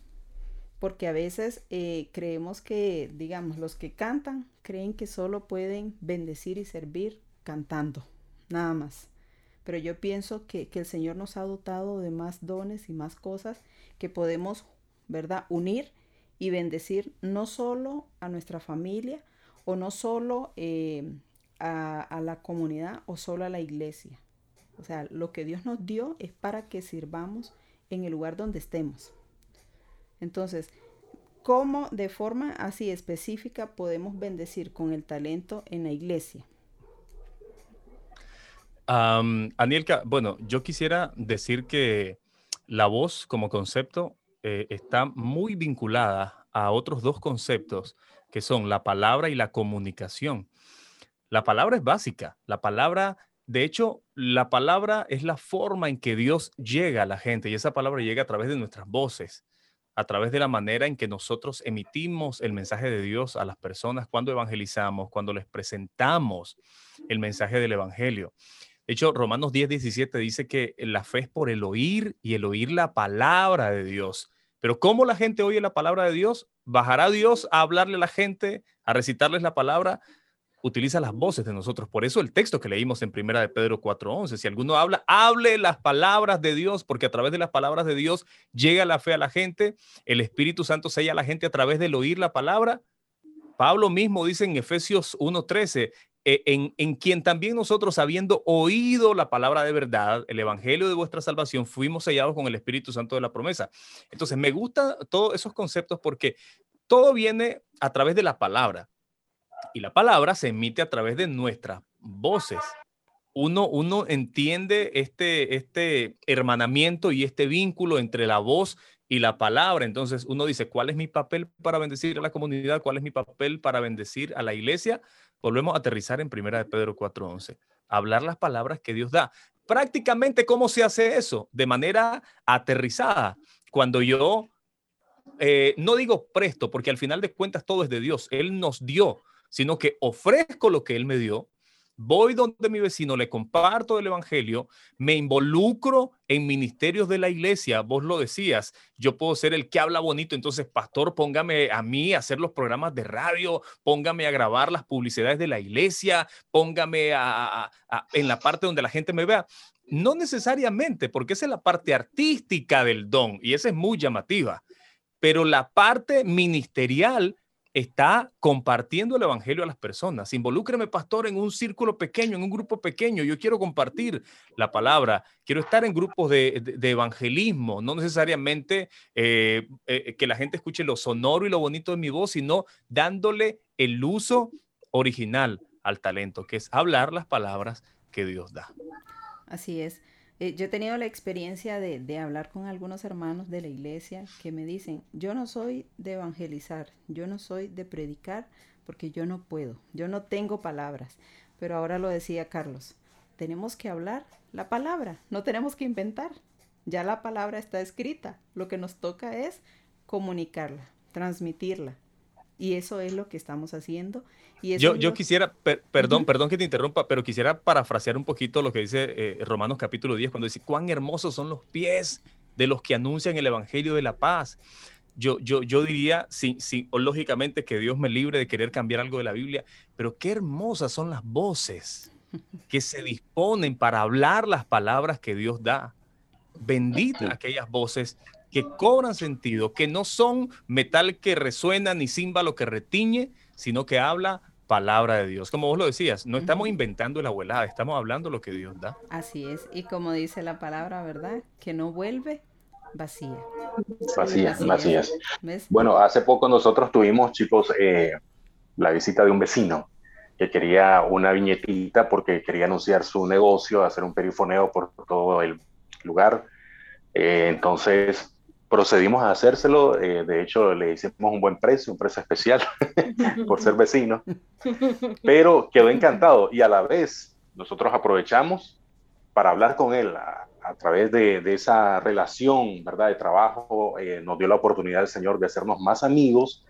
Porque a veces eh, creemos que, digamos, los que cantan creen que solo pueden bendecir y servir cantando, nada más. Pero yo pienso que, que el Señor nos ha dotado de más dones y más cosas que podemos ¿verdad? Unir y bendecir no solo a nuestra familia o no solo eh, a, la comunidad o solo a la iglesia. O sea, lo que Dios nos dio es para que sirvamos en el lugar donde estemos. Entonces, ¿cómo de forma así específica podemos bendecir con el talento en la iglesia? Anielka, bueno, yo quisiera decir que la voz como concepto eh, está muy vinculada a otros dos conceptos que son la palabra y la comunicación. La palabra es básica. La palabra, de hecho, la palabra es la forma en que Dios llega a la gente y esa palabra llega a través de nuestras voces, a través de la manera en que nosotros emitimos el mensaje de Dios a las personas cuando evangelizamos, cuando les presentamos el mensaje del Evangelio. De hecho, Romanos 10, 17 dice que la fe es por el oír y el oír la palabra de Dios. Pero ¿cómo la gente oye la palabra de Dios? ¿Bajará Dios a hablarle a la gente, a recitarles la palabra? Utiliza las voces de nosotros. Por eso el texto que leímos en primera de Pedro 4.11, si alguno habla, hable las palabras de Dios, porque a través de las palabras de Dios llega la fe a la gente, el Espíritu Santo sella a la gente a través del oír la palabra. Pablo mismo dice en Efesios 1.13, eh, en, quien también nosotros, habiendo oído la palabra de verdad, el evangelio de vuestra salvación, fuimos sellados con el Espíritu Santo de la promesa. Entonces, me gustan todos esos conceptos porque todo viene a través de la palabra y la palabra se emite a través de nuestras voces. Uno, uno entiende este, este hermanamiento y este vínculo entre la voz y la palabra. Entonces uno dice, ¿cuál es mi papel para bendecir a la comunidad? ¿Cuál es mi papel para bendecir a la iglesia? Volvemos a aterrizar en primera de Pedro 4:11. Hablar las palabras que Dios da. Prácticamente, ¿cómo se hace eso? De manera aterrizada. Cuando yo, eh, no digo presto, porque al final de cuentas todo es de Dios. Él nos dio, sino que ofrezco lo que Él me dio voy donde mi vecino, le comparto el Evangelio, me involucro en ministerios de la iglesia, vos lo decías, yo puedo ser el que habla bonito, entonces, pastor, póngame a mí a hacer los programas de radio, póngame a grabar las publicidades de la iglesia, póngame a, en la parte donde la gente me vea. No necesariamente, porque esa es la parte artística del don y esa es muy llamativa, pero la parte ministerial está compartiendo el evangelio a las personas. Involúcreme, pastor, en un círculo pequeño, en un grupo pequeño. Yo quiero compartir la palabra. Quiero estar en grupos de, evangelismo, no necesariamente eh, eh, que la gente escuche lo sonoro y lo bonito de mi voz, sino dándole el uso original al talento, que es hablar las palabras que Dios da. Así es. Eh, yo he tenido la experiencia de, hablar con algunos hermanos de la iglesia que me dicen, yo no soy de evangelizar, yo no soy de predicar, porque yo no puedo, yo no tengo palabras. Pero ahora lo decía Carlos, tenemos que hablar la palabra, no tenemos que inventar. Ya la palabra está escrita, lo que nos toca es comunicarla, transmitirla, y eso es lo que estamos haciendo. Y yo, yo quisiera, perdón, perdón que te interrumpa, pero quisiera parafrasear un poquito lo que dice eh, Romanos capítulo 10, cuando dice, cuán hermosos son los pies de los que anuncian el Evangelio de la paz. Yo, yo, yo diría, sí, sí, lógicamente que Dios me libre de querer cambiar algo de la Biblia, pero qué hermosas son las voces que se disponen para hablar las palabras que Dios da. Bendita aquellas voces que cobran sentido, que no son metal que resuena ni címbalo que retiñe, sino que habla palabra de Dios. Como vos lo decías, no estamos inventando la abuelada, estamos hablando lo que Dios da. Así es, y como dice la palabra, ¿verdad? Que no vuelve vacía. Vacía, vacía. Bueno, hace poco nosotros tuvimos, chicos, eh, la visita de un vecino que quería una viñetita porque quería anunciar su negocio, hacer un perifoneo por todo el lugar. Eh, entonces, procedimos a hacérselo, eh, de hecho le hicimos un buen precio, un precio especial por ser vecino, pero quedó encantado y a la vez nosotros aprovechamos para hablar con Él a, través de, esa relación, ¿verdad? De trabajo, eh, nos dio la oportunidad el Señor de hacernos más amigos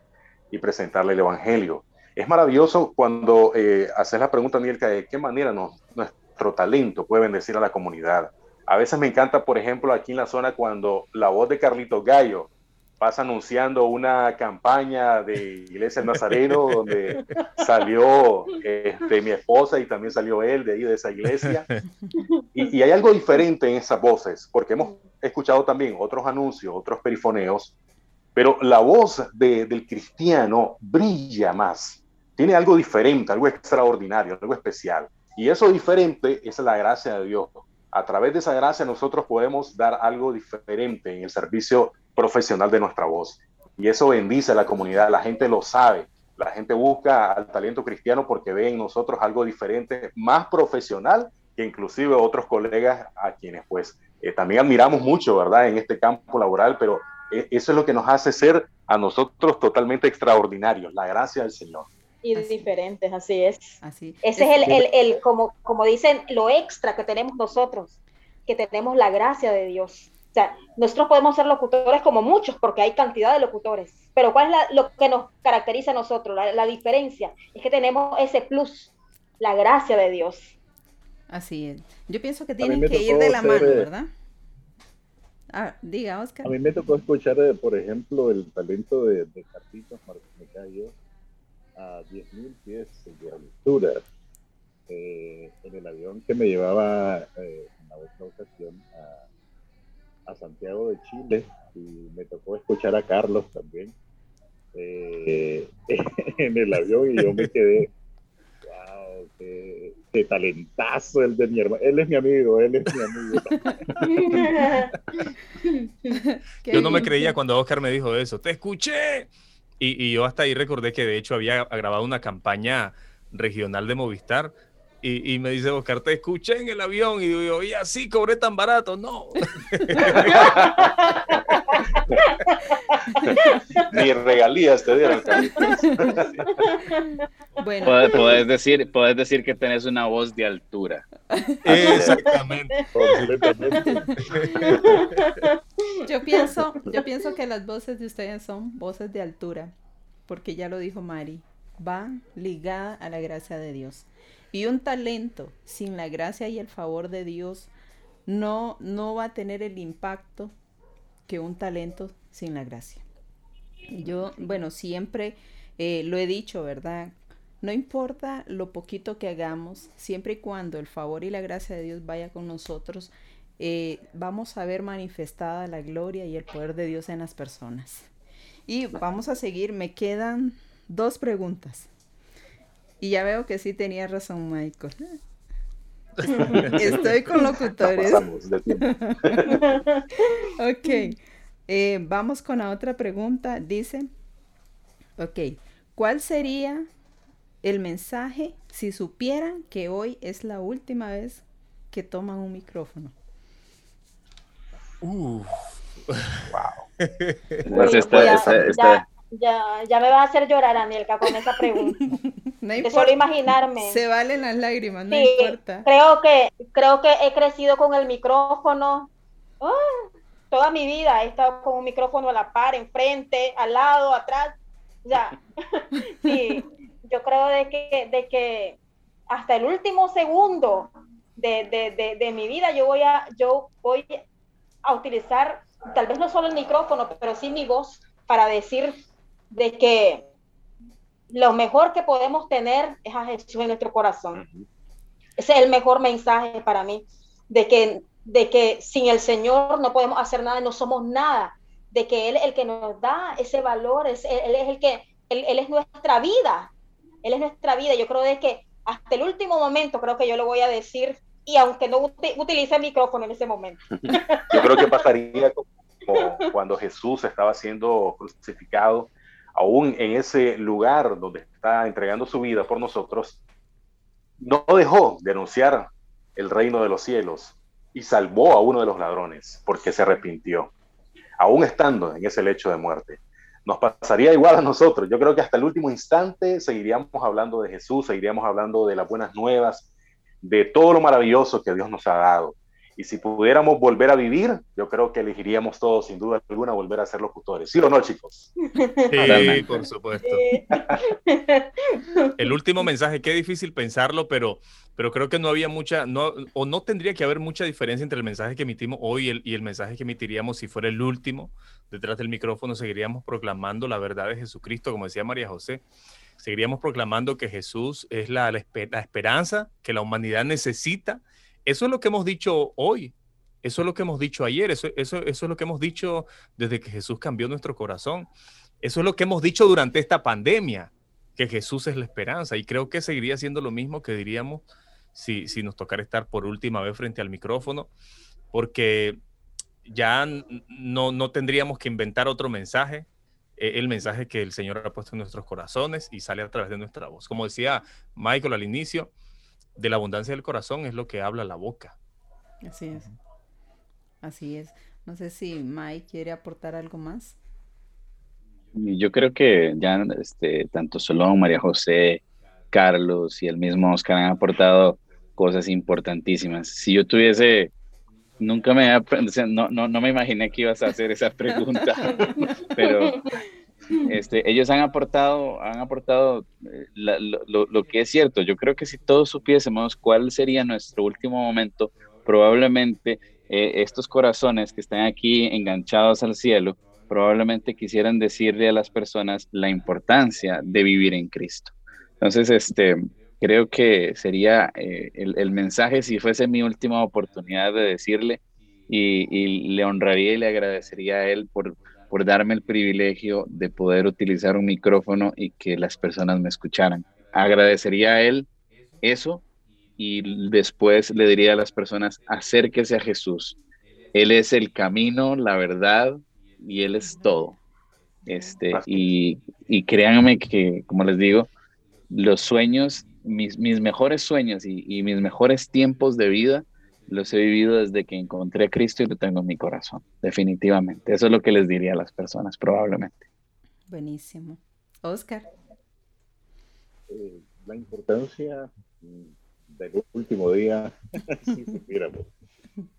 y presentarle el Evangelio. Es maravilloso cuando eh, haces la pregunta, Mielka, de qué manera nuestro talento puede bendecir a la comunidad. A veces me encanta, por ejemplo, aquí en la zona, cuando la voz de Carlito Gallo pasa anunciando una campaña de Iglesia Nazareno donde salió este, mi esposa y también salió él de ahí de esa iglesia. Y, y hay algo diferente en esas voces, porque hemos escuchado también otros anuncios, otros perifoneos, pero la voz de, del cristiano brilla más, tiene algo diferente, algo extraordinario, algo especial. Y eso diferente es la gracia de Dios. A través de esa gracia nosotros podemos dar algo diferente en el servicio profesional de nuestra voz. Y eso bendice a la comunidad, la gente lo sabe, la gente busca al talento cristiano porque ve en nosotros algo diferente, más profesional que inclusive otros colegas a quienes pues eh, también admiramos mucho, ¿verdad? En este campo laboral, pero eh, eso es lo que nos hace ser a nosotros totalmente extraordinarios, la gracia del Señor. Y diferentes, así es. Así. Ese es, el, el, el, como, como dicen, lo extra que tenemos nosotros, que tenemos la gracia de Dios. O sea, nosotros podemos ser locutores como muchos, porque hay cantidad de locutores, pero ¿cuál es lo que nos caracteriza a nosotros? La, diferencia es que tenemos ese plus, la gracia de Dios. Así es. Yo pienso que tienen que ir de la mano, eh, ¿verdad? Ah, diga, Oscar. A mí me tocó escuchar, eh, por ejemplo, el talento de, de Carlitos Martínez a 10.000 pies de altura eh, en el avión que me llevaba en la otra ocasión a a Santiago de Chile y me tocó escuchar a Carlos también eh, en el avión y yo me quedé, wow, qué, talentazo el de mi hermano. Él es mi amigo, él es mi amigo. yo no me creía cuando Oscar me dijo eso, te escuché. Y, y yo hasta ahí recordé que de hecho había grabado una campaña regional de Movistar y, me dice Oscar, te escuché en el avión y digo, y así cobré tan barato. No. Ni regalías te dieron. bueno. Puedes, decir, puedes decir que tenés una voz de altura. Exactamente. yo, pienso, yo pienso que las voces de ustedes son voces de altura, porque ya lo dijo Mari, van ligada a la gracia de Dios. Y un talento sin la gracia y el favor de Dios no, no va a tener el impacto que un talento sin la gracia. Yo, bueno, siempre eh, lo he dicho, ¿verdad? No importa lo poquito que hagamos, siempre y cuando el favor y la gracia de Dios vaya con nosotros, eh, vamos a ver manifestada la gloria y el poder de Dios en las personas. Y vamos a seguir, me quedan dos preguntas. Y ya veo que sí tenía razón Michael. Estoy con locutores. ok. Eh, vamos con la otra pregunta. Dice, ok, ¿cuál sería el mensaje si supieran que hoy es la última vez que toman un micrófono? Wow. Pues ya, ya, me va a hacer llorar, Anielka, con esa pregunta. no de solo imaginarme. Se valen las lágrimas, no importa. Creo que, creo que he crecido con el micrófono. ¡ah! toda mi vida he estado con un micrófono a la par, enfrente, al lado, atrás. Ya. sí, yo creo de que, de que hasta el último segundo de, de, de, de mi vida yo voy a, yo voy a utilizar tal vez no solo el micrófono, pero sí mi voz para decir de que lo mejor que podemos tener es a Jesús en nuestro corazón. Ese es el mejor mensaje para mí, de que, de que sin el Señor no podemos hacer nada, no somos nada, de que Él es el que nos da ese valor, es, Él, es el que, él, es nuestra vida, Él es nuestra vida. Yo creo de que hasta el último momento creo que yo lo voy a decir y aunque no utilice el micrófono en ese momento. Yo creo que pasaría como cuando Jesús estaba siendo crucificado aún en ese lugar donde está entregando su vida por nosotros, no dejó de anunciar el reino de los cielos y salvó a uno de los ladrones porque se arrepintió, aún estando en ese lecho de muerte. Nos pasaría igual a nosotros. Yo creo que hasta el último instante seguiríamos hablando de Jesús, seguiríamos hablando de las buenas nuevas, de todo lo maravilloso que Dios nos ha dado. Y si pudiéramos volver a vivir, yo creo que elegiríamos todos, sin duda alguna, volver a ser locutores. ¿Sí o no, chicos? Sí, por supuesto. El último mensaje, qué difícil pensarlo, pero, pero creo que no había mucha, no, o no tendría que haber mucha diferencia entre el mensaje que emitimos hoy y el, y el mensaje que emitiríamos si fuera el último. Detrás del micrófono seguiríamos proclamando la verdad de Jesucristo, como decía María José seguiríamos proclamando que Jesús es la, la, esperanza que la humanidad necesita eso es lo que hemos dicho hoy. Eso es lo que hemos dicho ayer. Eso, eso, eso es lo que hemos dicho desde que Jesús cambió nuestro corazón. Eso es lo que hemos dicho durante esta pandemia, que Jesús es la esperanza. Y creo que seguiría siendo lo mismo que diríamos si, si nos tocara estar por última vez frente al micrófono, porque ya no, no tendríamos que inventar otro mensaje, e, el mensaje que el Señor ha puesto en nuestros corazones y sale a través de nuestra voz. Como decía Michael al inicio, de la abundancia del corazón es lo que habla la boca. Así es. Así es. No sé si Mike quiere aportar algo más. Yo creo que ya este, tanto Solón, María José, Carlos y el mismo Oscar han aportado cosas importantísimas. Si yo tuviese, nunca me, no, no, no me imaginé que ibas a hacer esa pregunta, pero este, ellos han aportado, han aportado eh, lo, que es cierto. Yo creo que si todos supiésemos cuál sería nuestro último momento, probablemente eh, estos corazones que están aquí enganchados al cielo, probablemente quisieran decirle a las personas la importancia de vivir en Cristo. Entonces, este, creo que sería eh, el, mensaje, si fuese mi última oportunidad de decirle, y, y le honraría y le agradecería a él por por darme el privilegio de poder utilizar un micrófono y que las personas me escucharan. Agradecería a él eso y después le diría a las personas, acérquese a Jesús. Él es el camino, la verdad y Él es todo. Este, y, y créanme que, como les digo, los sueños, mis, mis mejores sueños y, y mis mejores tiempos de vida los he vivido desde que encontré a Cristo y lo tengo en mi corazón, definitivamente. Eso es lo que les diría a las personas, probablemente. Buenísimo. Oscar. Eh, la importancia mm, del último día, si supiéramos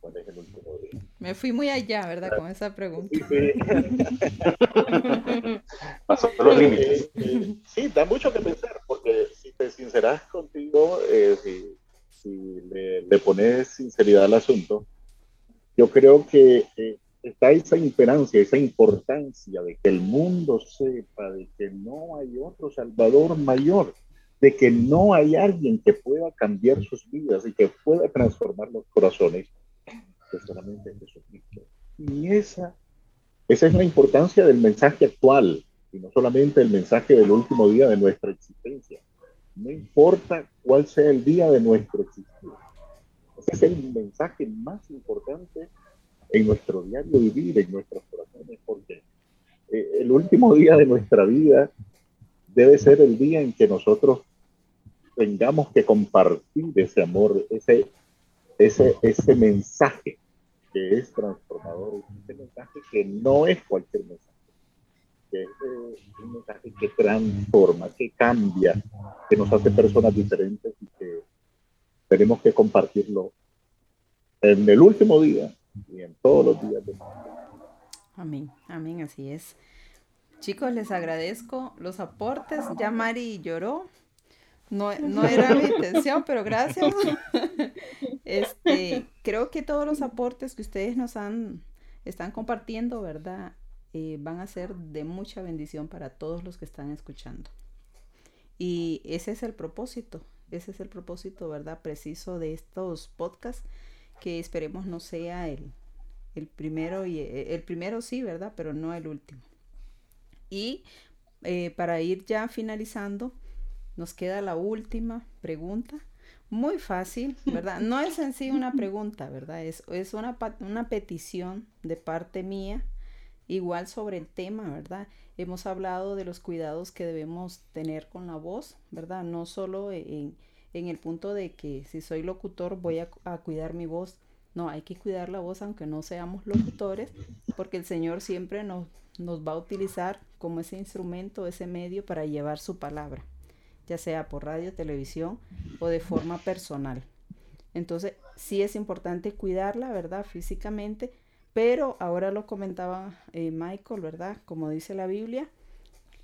cuál es el último día. Me fui muy allá, ¿verdad? Con esa pregunta. Pasó los límites. Sí, da mucho que pensar, porque si te sinceras contigo, eh, si si le, pones sinceridad al asunto, yo creo que eh, está esa imperancia, esa importancia de que el mundo sepa de que no hay otro Salvador mayor, de que no hay alguien que pueda cambiar sus vidas y que pueda transformar los corazones, que solamente Jesucristo. Y esa, esa es la importancia del mensaje actual, y no solamente el mensaje del último día de nuestra existencia no importa cuál sea el día de nuestro existir. Ese es el mensaje más importante en nuestro diario vivir, en nuestros corazones, porque eh, el último día de nuestra vida debe ser el día en que nosotros tengamos que compartir ese amor, ese, ese, ese mensaje que es transformador, ese mensaje que no es cualquier mensaje que es un mensaje que transforma, que cambia, que nos hace personas diferentes y que tenemos que compartirlo en el último día y en todos los días de Amén, amén, así es. Chicos, les agradezco los aportes. Ya Mari lloró. No, no era mi intención, pero gracias. Este, creo que todos los aportes que ustedes nos han están compartiendo, ¿verdad? Eh, van a ser de mucha bendición para todos los que están escuchando. Y ese es el propósito, ese es el propósito, ¿verdad? Preciso de estos podcasts, que esperemos no sea el, el primero, y eh, el primero sí, ¿verdad? Pero no el último. Y eh, para ir ya finalizando, nos queda la última pregunta. Muy fácil, ¿verdad? No es en sí una pregunta, ¿verdad? Es, es una, una petición de parte mía Igual sobre el tema, ¿verdad? Hemos hablado de los cuidados que debemos tener con la voz, ¿verdad? No solo en, el punto de que si soy locutor voy a, cuidar mi voz. No, hay que cuidar la voz aunque no seamos locutores, porque el Señor siempre nos, nos va a utilizar como ese instrumento, ese medio para llevar su palabra, ya sea por radio, televisión o de forma personal. Entonces, sí es importante cuidarla, ¿verdad? Físicamente, pero ahora lo comentaba eh, Michael, ¿verdad? Como dice la Biblia,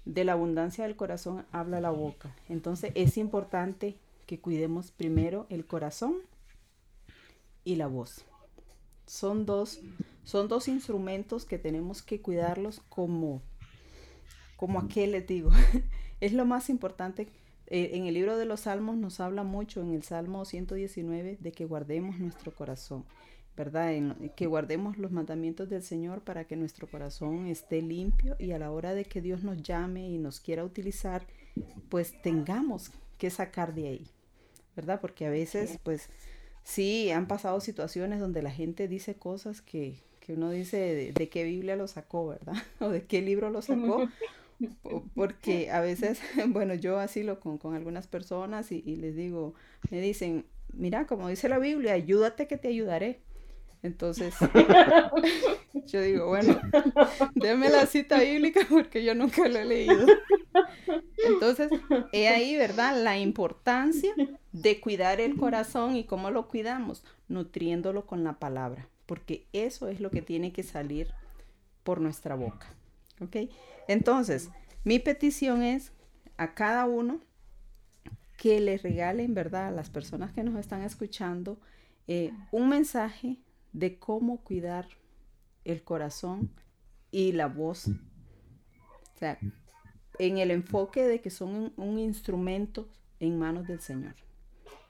de la abundancia del corazón habla la boca. Entonces, es importante que cuidemos primero el corazón y la voz. Son dos, son dos instrumentos que tenemos que cuidarlos como, como a qué les digo. es lo más importante eh, en el libro de los Salmos nos habla mucho en el Salmo 119 de que guardemos nuestro corazón, ¿verdad? que guardemos los mandamientos del Señor para que nuestro corazón esté limpio y a la hora de que Dios nos llame y nos quiera utilizar, pues tengamos que sacar de ahí, ¿verdad? Porque a veces, pues sí, han pasado situaciones donde la gente dice cosas que, que uno dice de, de, qué Biblia lo sacó, ¿verdad? O de qué libro lo sacó, porque a veces, bueno, yo así lo con, con algunas personas y, les digo, me dicen, mira, como dice la Biblia, ayúdate que te ayudaré. Entonces, yo digo, bueno, déme la cita bíblica porque yo nunca lo he leído. Entonces, he ahí, ¿verdad? La importancia de cuidar el corazón y cómo lo cuidamos, nutriéndolo con la palabra, porque eso es lo que tiene que salir por nuestra boca. ¿Ok? Entonces, mi petición es a cada uno que le regalen, ¿verdad? A las personas que nos están escuchando, eh, un mensaje de cómo cuidar el corazón y la voz. O sea, en el enfoque de que son un, instrumento en manos del Señor.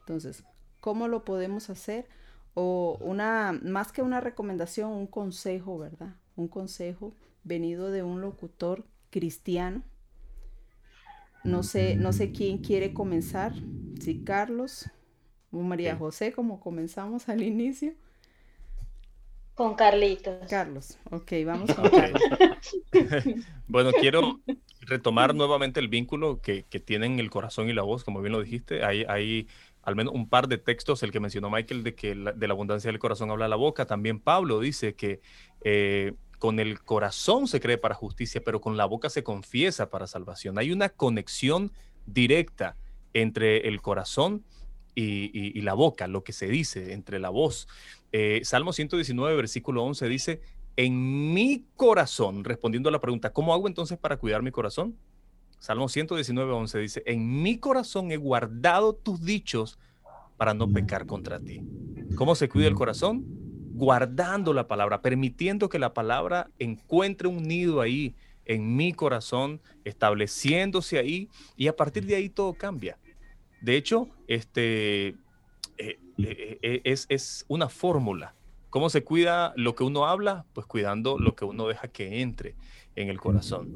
Entonces, ¿cómo lo podemos hacer? O una, más que una recomendación, un consejo, ¿verdad? Un consejo venido de un locutor cristiano. No sé, no sé quién quiere comenzar, si Carlos o María José, como comenzamos al inicio. Con Carlitos. Carlos, ok, vamos con Carlos. bueno, quiero retomar nuevamente el vínculo que, tienen el corazón y la voz, como bien lo dijiste. Hay, hay al menos un par de textos, el que mencionó Michael, de que de la abundancia del corazón habla la boca. También Pablo dice que eh, con el corazón se cree para justicia, pero con la boca se confiesa para salvación. Hay una conexión directa entre el corazón y, la boca, lo que se dice, entre la voz. Eh, Salmo 119, versículo 11 dice, en mi corazón, respondiendo a la pregunta, ¿cómo hago entonces para cuidar mi corazón? Salmo 119, 11 dice, en mi corazón he guardado tus dichos para no pecar contra ti. ¿Cómo se cuida el corazón? Guardando la palabra, permitiendo que la palabra encuentre un nido ahí en mi corazón, estableciéndose ahí y a partir de ahí todo cambia. De hecho, este, eh, eh, eh, es, es una fórmula. ¿Cómo se cuida lo que uno habla? Pues cuidando lo que uno deja que entre en el corazón.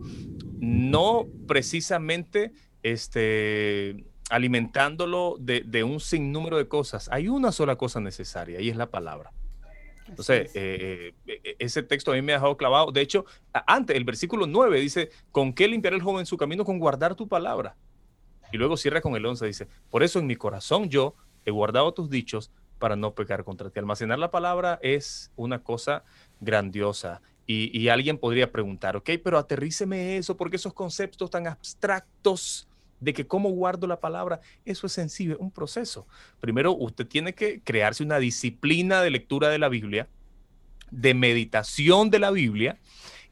No precisamente este, alimentándolo de, de un sinnúmero de cosas. Hay una sola cosa necesaria y es la palabra. Entonces, eh, eh, e, ese texto a mí me ha dejado clavado. De hecho, antes, el versículo 9 dice, ¿con qué limpiar el joven su camino? Con guardar tu palabra. Y luego cierra con el 11, dice, por eso en mi corazón yo he guardado tus dichos para no pecar contra ti. Almacenar la palabra es una cosa grandiosa. Y, y alguien podría preguntar, ok, pero aterríceme eso, porque esos conceptos tan abstractos de que cómo guardo la palabra, eso es sencillo, un proceso. Primero, usted tiene que crearse una disciplina de lectura de la Biblia, de meditación de la Biblia,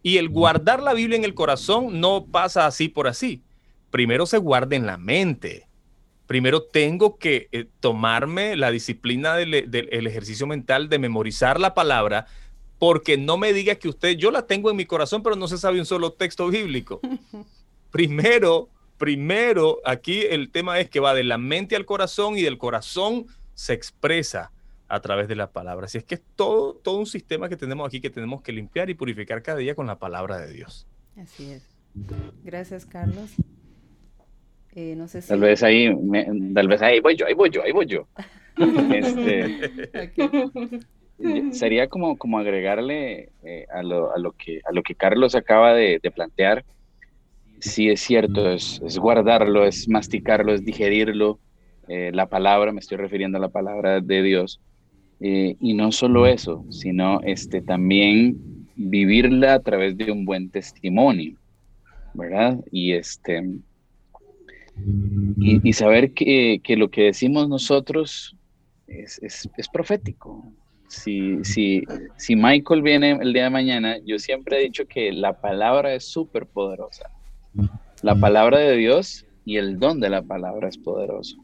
y el guardar la Biblia en el corazón no pasa así por así. Primero se guarda en la mente. Primero tengo que eh, tomarme la disciplina del, del ejercicio mental de memorizar la palabra, porque no me diga que usted, yo la tengo en mi corazón, pero no se sabe un solo texto bíblico. Primero primero, aquí el tema es que va de la mente al corazón y del corazón se expresa a través de la palabra. Así es que es todo, todo un sistema que tenemos aquí que tenemos que limpiar y purificar cada día con la palabra de Dios. Así es. Gracias, Carlos. Eh, no sé si... Tal vez ahí, tal vez ahí voy yo, ahí voy yo, ahí voy yo. este, Sería como, como agregarle eh, a, lo, a, lo que, a lo que Carlos acaba de, de plantear, sí es cierto, es, guardarlo, es masticarlo, es digerirlo. Eh, la palabra, me estoy refiriendo a la palabra de Dios. Eh, y no solo eso, sino este, también vivirla a través de un buen testimonio, ¿verdad? Y, este, y, saber que, lo que decimos nosotros es, es, profético. Si, si, si Michael viene el día de mañana, yo siempre he dicho que la palabra es súper poderosa. La palabra de Dios y el don de la palabra es poderoso.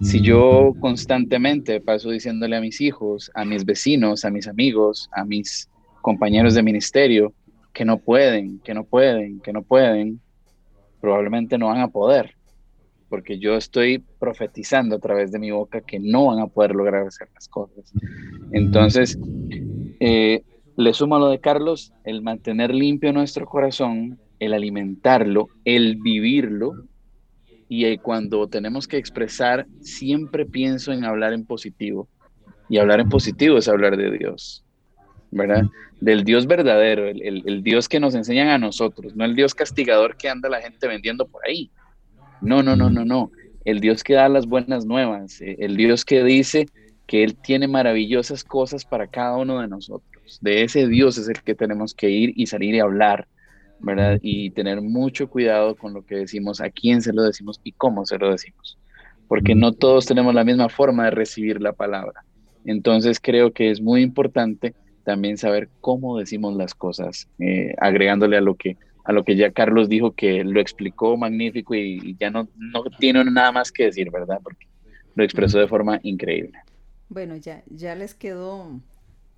Si yo constantemente paso diciéndole a mis hijos, a mis vecinos, a mis amigos, a mis compañeros de ministerio, que no pueden, que no pueden, que no pueden, probablemente no van a poder, porque yo estoy profetizando a través de mi boca que no van a poder lograr hacer las cosas. Entonces, eh, le sumo a lo de Carlos, el mantener limpio nuestro corazón, el alimentarlo, el vivirlo, y eh, cuando tenemos que expresar, siempre pienso en hablar en positivo. Y hablar en positivo es hablar de Dios. ¿verdad? Del Dios verdadero, el, Dios que nos enseñan a nosotros, no el Dios castigador que anda la gente vendiendo por ahí. No, no, no, no, no. El Dios que da las buenas nuevas, eh, el Dios que dice que Él tiene maravillosas cosas para cada uno de nosotros. De ese Dios es el que tenemos que ir y salir y hablar, ¿verdad? Y tener mucho cuidado con lo que decimos, a quién se lo decimos y cómo se lo decimos, porque no todos tenemos la misma forma de recibir la palabra. Entonces creo que es muy importante también saber cómo decimos las cosas, eh, agregándole a lo que a lo que ya Carlos dijo que lo explicó magnífico y, ya no, no tiene nada más que decir, ¿verdad? Porque lo expresó de forma increíble. Bueno, ya, ya les quedó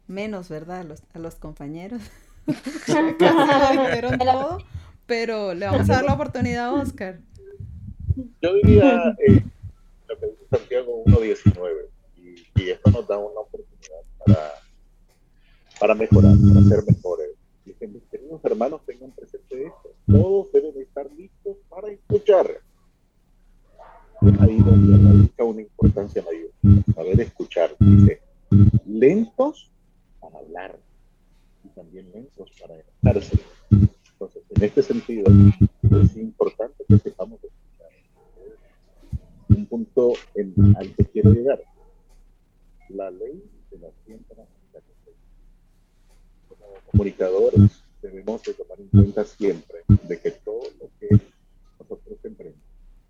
menos, ¿verdad? A los, a los compañeros. todo, pero le vamos a dar la oportunidad a Oscar. Yo diría eh, lo que dice Santiago 1.19 y, y esto nos da una oportunidad para para mejorar, para ser mejores. Dicen, mis queridos hermanos, tengan presente esto. Todos deben estar listos para escuchar. ahí donde radica una importancia mayor. Saber escuchar. Dice, lentos para hablar y también estarse. Entonces, en este sentido, es importante que sepamos. Un punto en, al que quiero llegar. La ley de la ciencia comunicadores debemos de tomar en cuenta siempre de que todo lo que nosotros emprendemos,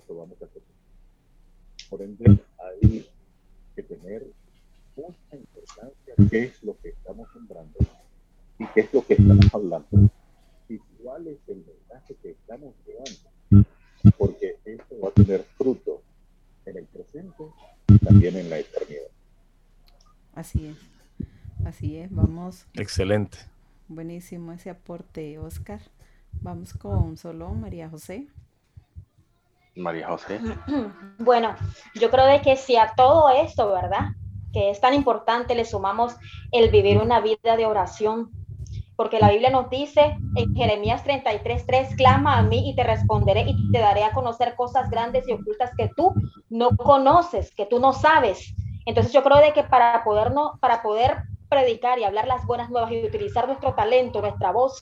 lo vamos a hacer. Por ende, hay que tener mucha importancia qué es lo que estamos y qué es lo que estamos hablando y cuál es el mensaje que estamos llevando, porque esto va a tener fruto en el presente y también en la eternidad. Así es, así es, vamos. Excelente. Buenísimo ese aporte, Oscar. Vamos con solo María José. María José. Bueno, yo creo de que si a todo esto, ¿verdad? Que es tan importante, le sumamos el vivir una vida de oración, porque la Biblia nos dice en Jeremías 33:3, clama a mí y te responderé y te daré a conocer cosas grandes y ocultas que tú no conoces, que tú no sabes. Entonces yo creo de que para poder, para poder predicar y hablar las buenas nuevas y utilizar nuestro talento, nuestra voz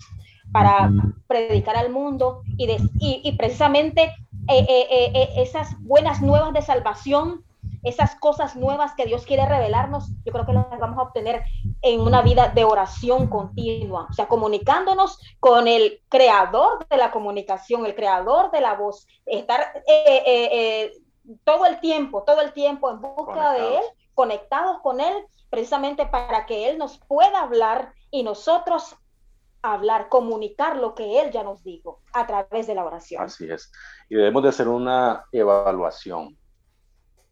para predicar al mundo y, y, precisamente eh, eh, eh, esas buenas nuevas de salvación, esas cosas nuevas que Dios quiere revelarnos, yo creo que las vamos a obtener en una vida de oración continua, o sea, comunicándonos con el creador de la comunicación, el creador de la voz, estar todo el tiempo, todo el tiempo en busca de Él, conectados con Él precisamente para que Él nos pueda hablar y nosotros hablar, comunicar lo que Él ya nos dijo a través de la oración. Así es. Y debemos de hacer una evaluación.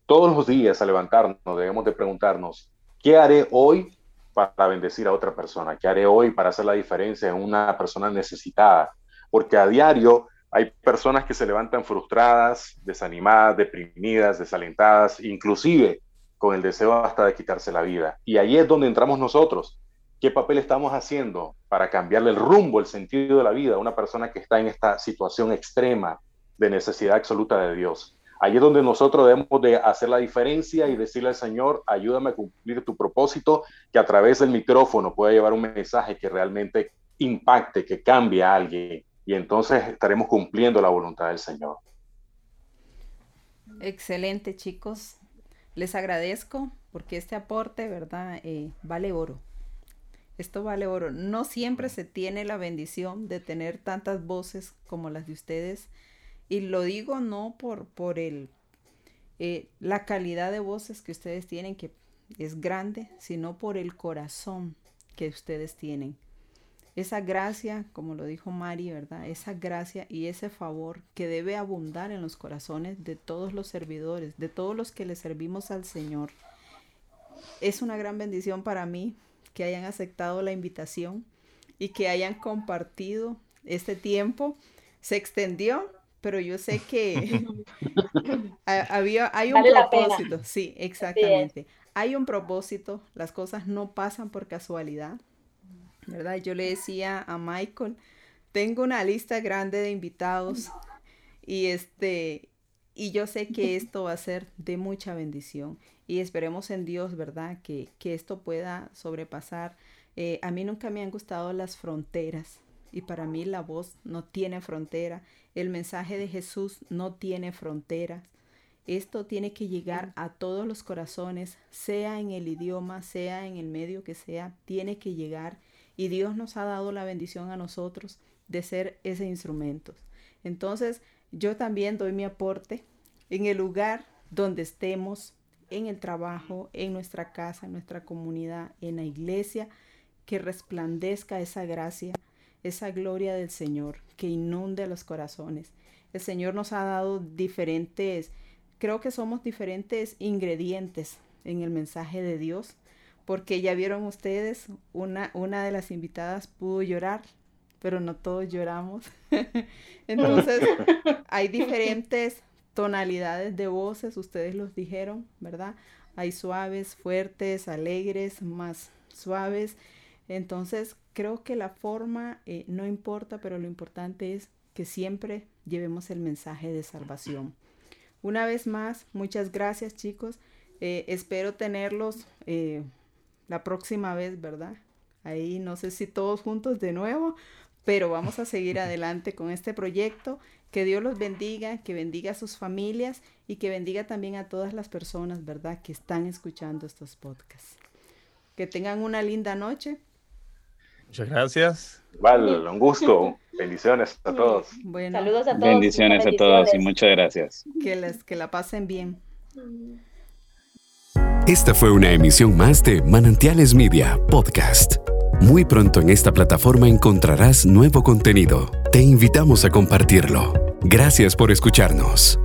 Todos los días al levantarnos debemos de preguntarnos, ¿qué haré hoy para bendecir a otra persona? ¿Qué haré hoy para hacer la diferencia en una persona necesitada? Porque a diario hay personas que se levantan frustradas, desanimadas, deprimidas, desalentadas, inclusive con el deseo hasta de quitarse la vida. Y ahí es donde entramos nosotros. ¿Qué papel estamos haciendo para cambiarle el rumbo, el sentido de la vida a una persona que está en esta situación extrema de necesidad absoluta de Dios? Ahí es donde nosotros debemos de hacer la diferencia y decirle al Señor, ayúdame a cumplir tu propósito, que a través del micrófono pueda llevar un mensaje que realmente impacte, que cambie a alguien. Y entonces estaremos cumpliendo la voluntad del Señor. Excelente, chicos. Les agradezco porque este aporte, ¿verdad? Eh, vale oro. Esto vale oro. No siempre se tiene la bendición de tener tantas voces como las de ustedes. Y lo digo no por, por el eh, la calidad de voces que ustedes tienen, que es grande, sino por el corazón que ustedes tienen. Esa gracia, como lo dijo Mari, ¿verdad? Esa gracia y ese favor que debe abundar en los corazones de todos los servidores, de todos los que le servimos al Señor. Es una gran bendición para mí que hayan aceptado la invitación y que hayan compartido este tiempo. Se extendió, pero yo sé que había, hay un propósito. Sí, exactamente. Hay un propósito, las cosas no pasan por casualidad, ¿verdad? Yo le decía a Michael, tengo una lista grande de invitados y este, y yo sé que esto va a ser de mucha bendición y esperemos en Dios, ¿verdad? Que, que esto pueda sobrepasar. Eh, a mí nunca me han gustado las fronteras y para mí la voz no tiene frontera. El mensaje de Jesús no tiene fronteras. Esto tiene que llegar a todos los corazones, sea en el idioma, sea en el medio que sea, tiene que llegar. Y Dios nos ha dado la bendición a nosotros de ser ese instrumento. Entonces, yo también doy mi aporte en el lugar donde estemos, en el trabajo, en nuestra casa, en nuestra comunidad, en la iglesia, que resplandezca esa gracia, esa gloria del Señor, que inunde los corazones. El Señor nos ha dado diferentes, creo que somos diferentes ingredientes en el mensaje de Dios, porque ya vieron ustedes, una, una de las invitadas pudo llorar, pero no todos lloramos. Entonces, hay diferentes tonalidades de voces, ustedes los dijeron, ¿verdad? Hay suaves, fuertes, alegres, más suaves. Entonces, creo que la forma eh, no importa, pero lo importante es que siempre llevemos el mensaje de salvación. Una vez más, muchas gracias chicos. Eh, espero tenerlos eh, la próxima vez, ¿verdad? Ahí no sé si todos juntos de nuevo, pero vamos a seguir adelante con este proyecto que Dios los bendiga, que bendiga a sus familias y que bendiga también a todas las personas, ¿verdad?, que están escuchando estos podcasts. Que tengan una linda noche. Muchas gracias. Igual, un gusto. Bendiciones a todos. Saludos a todos. Bendiciones, a todos y muchas gracias. Que, les, que la pasen bien. Esta fue una emisión más de Manantiales Media Podcast. Muy pronto en esta plataforma encontrarás nuevo contenido. Te invitamos a compartirlo. Gracias por escucharnos.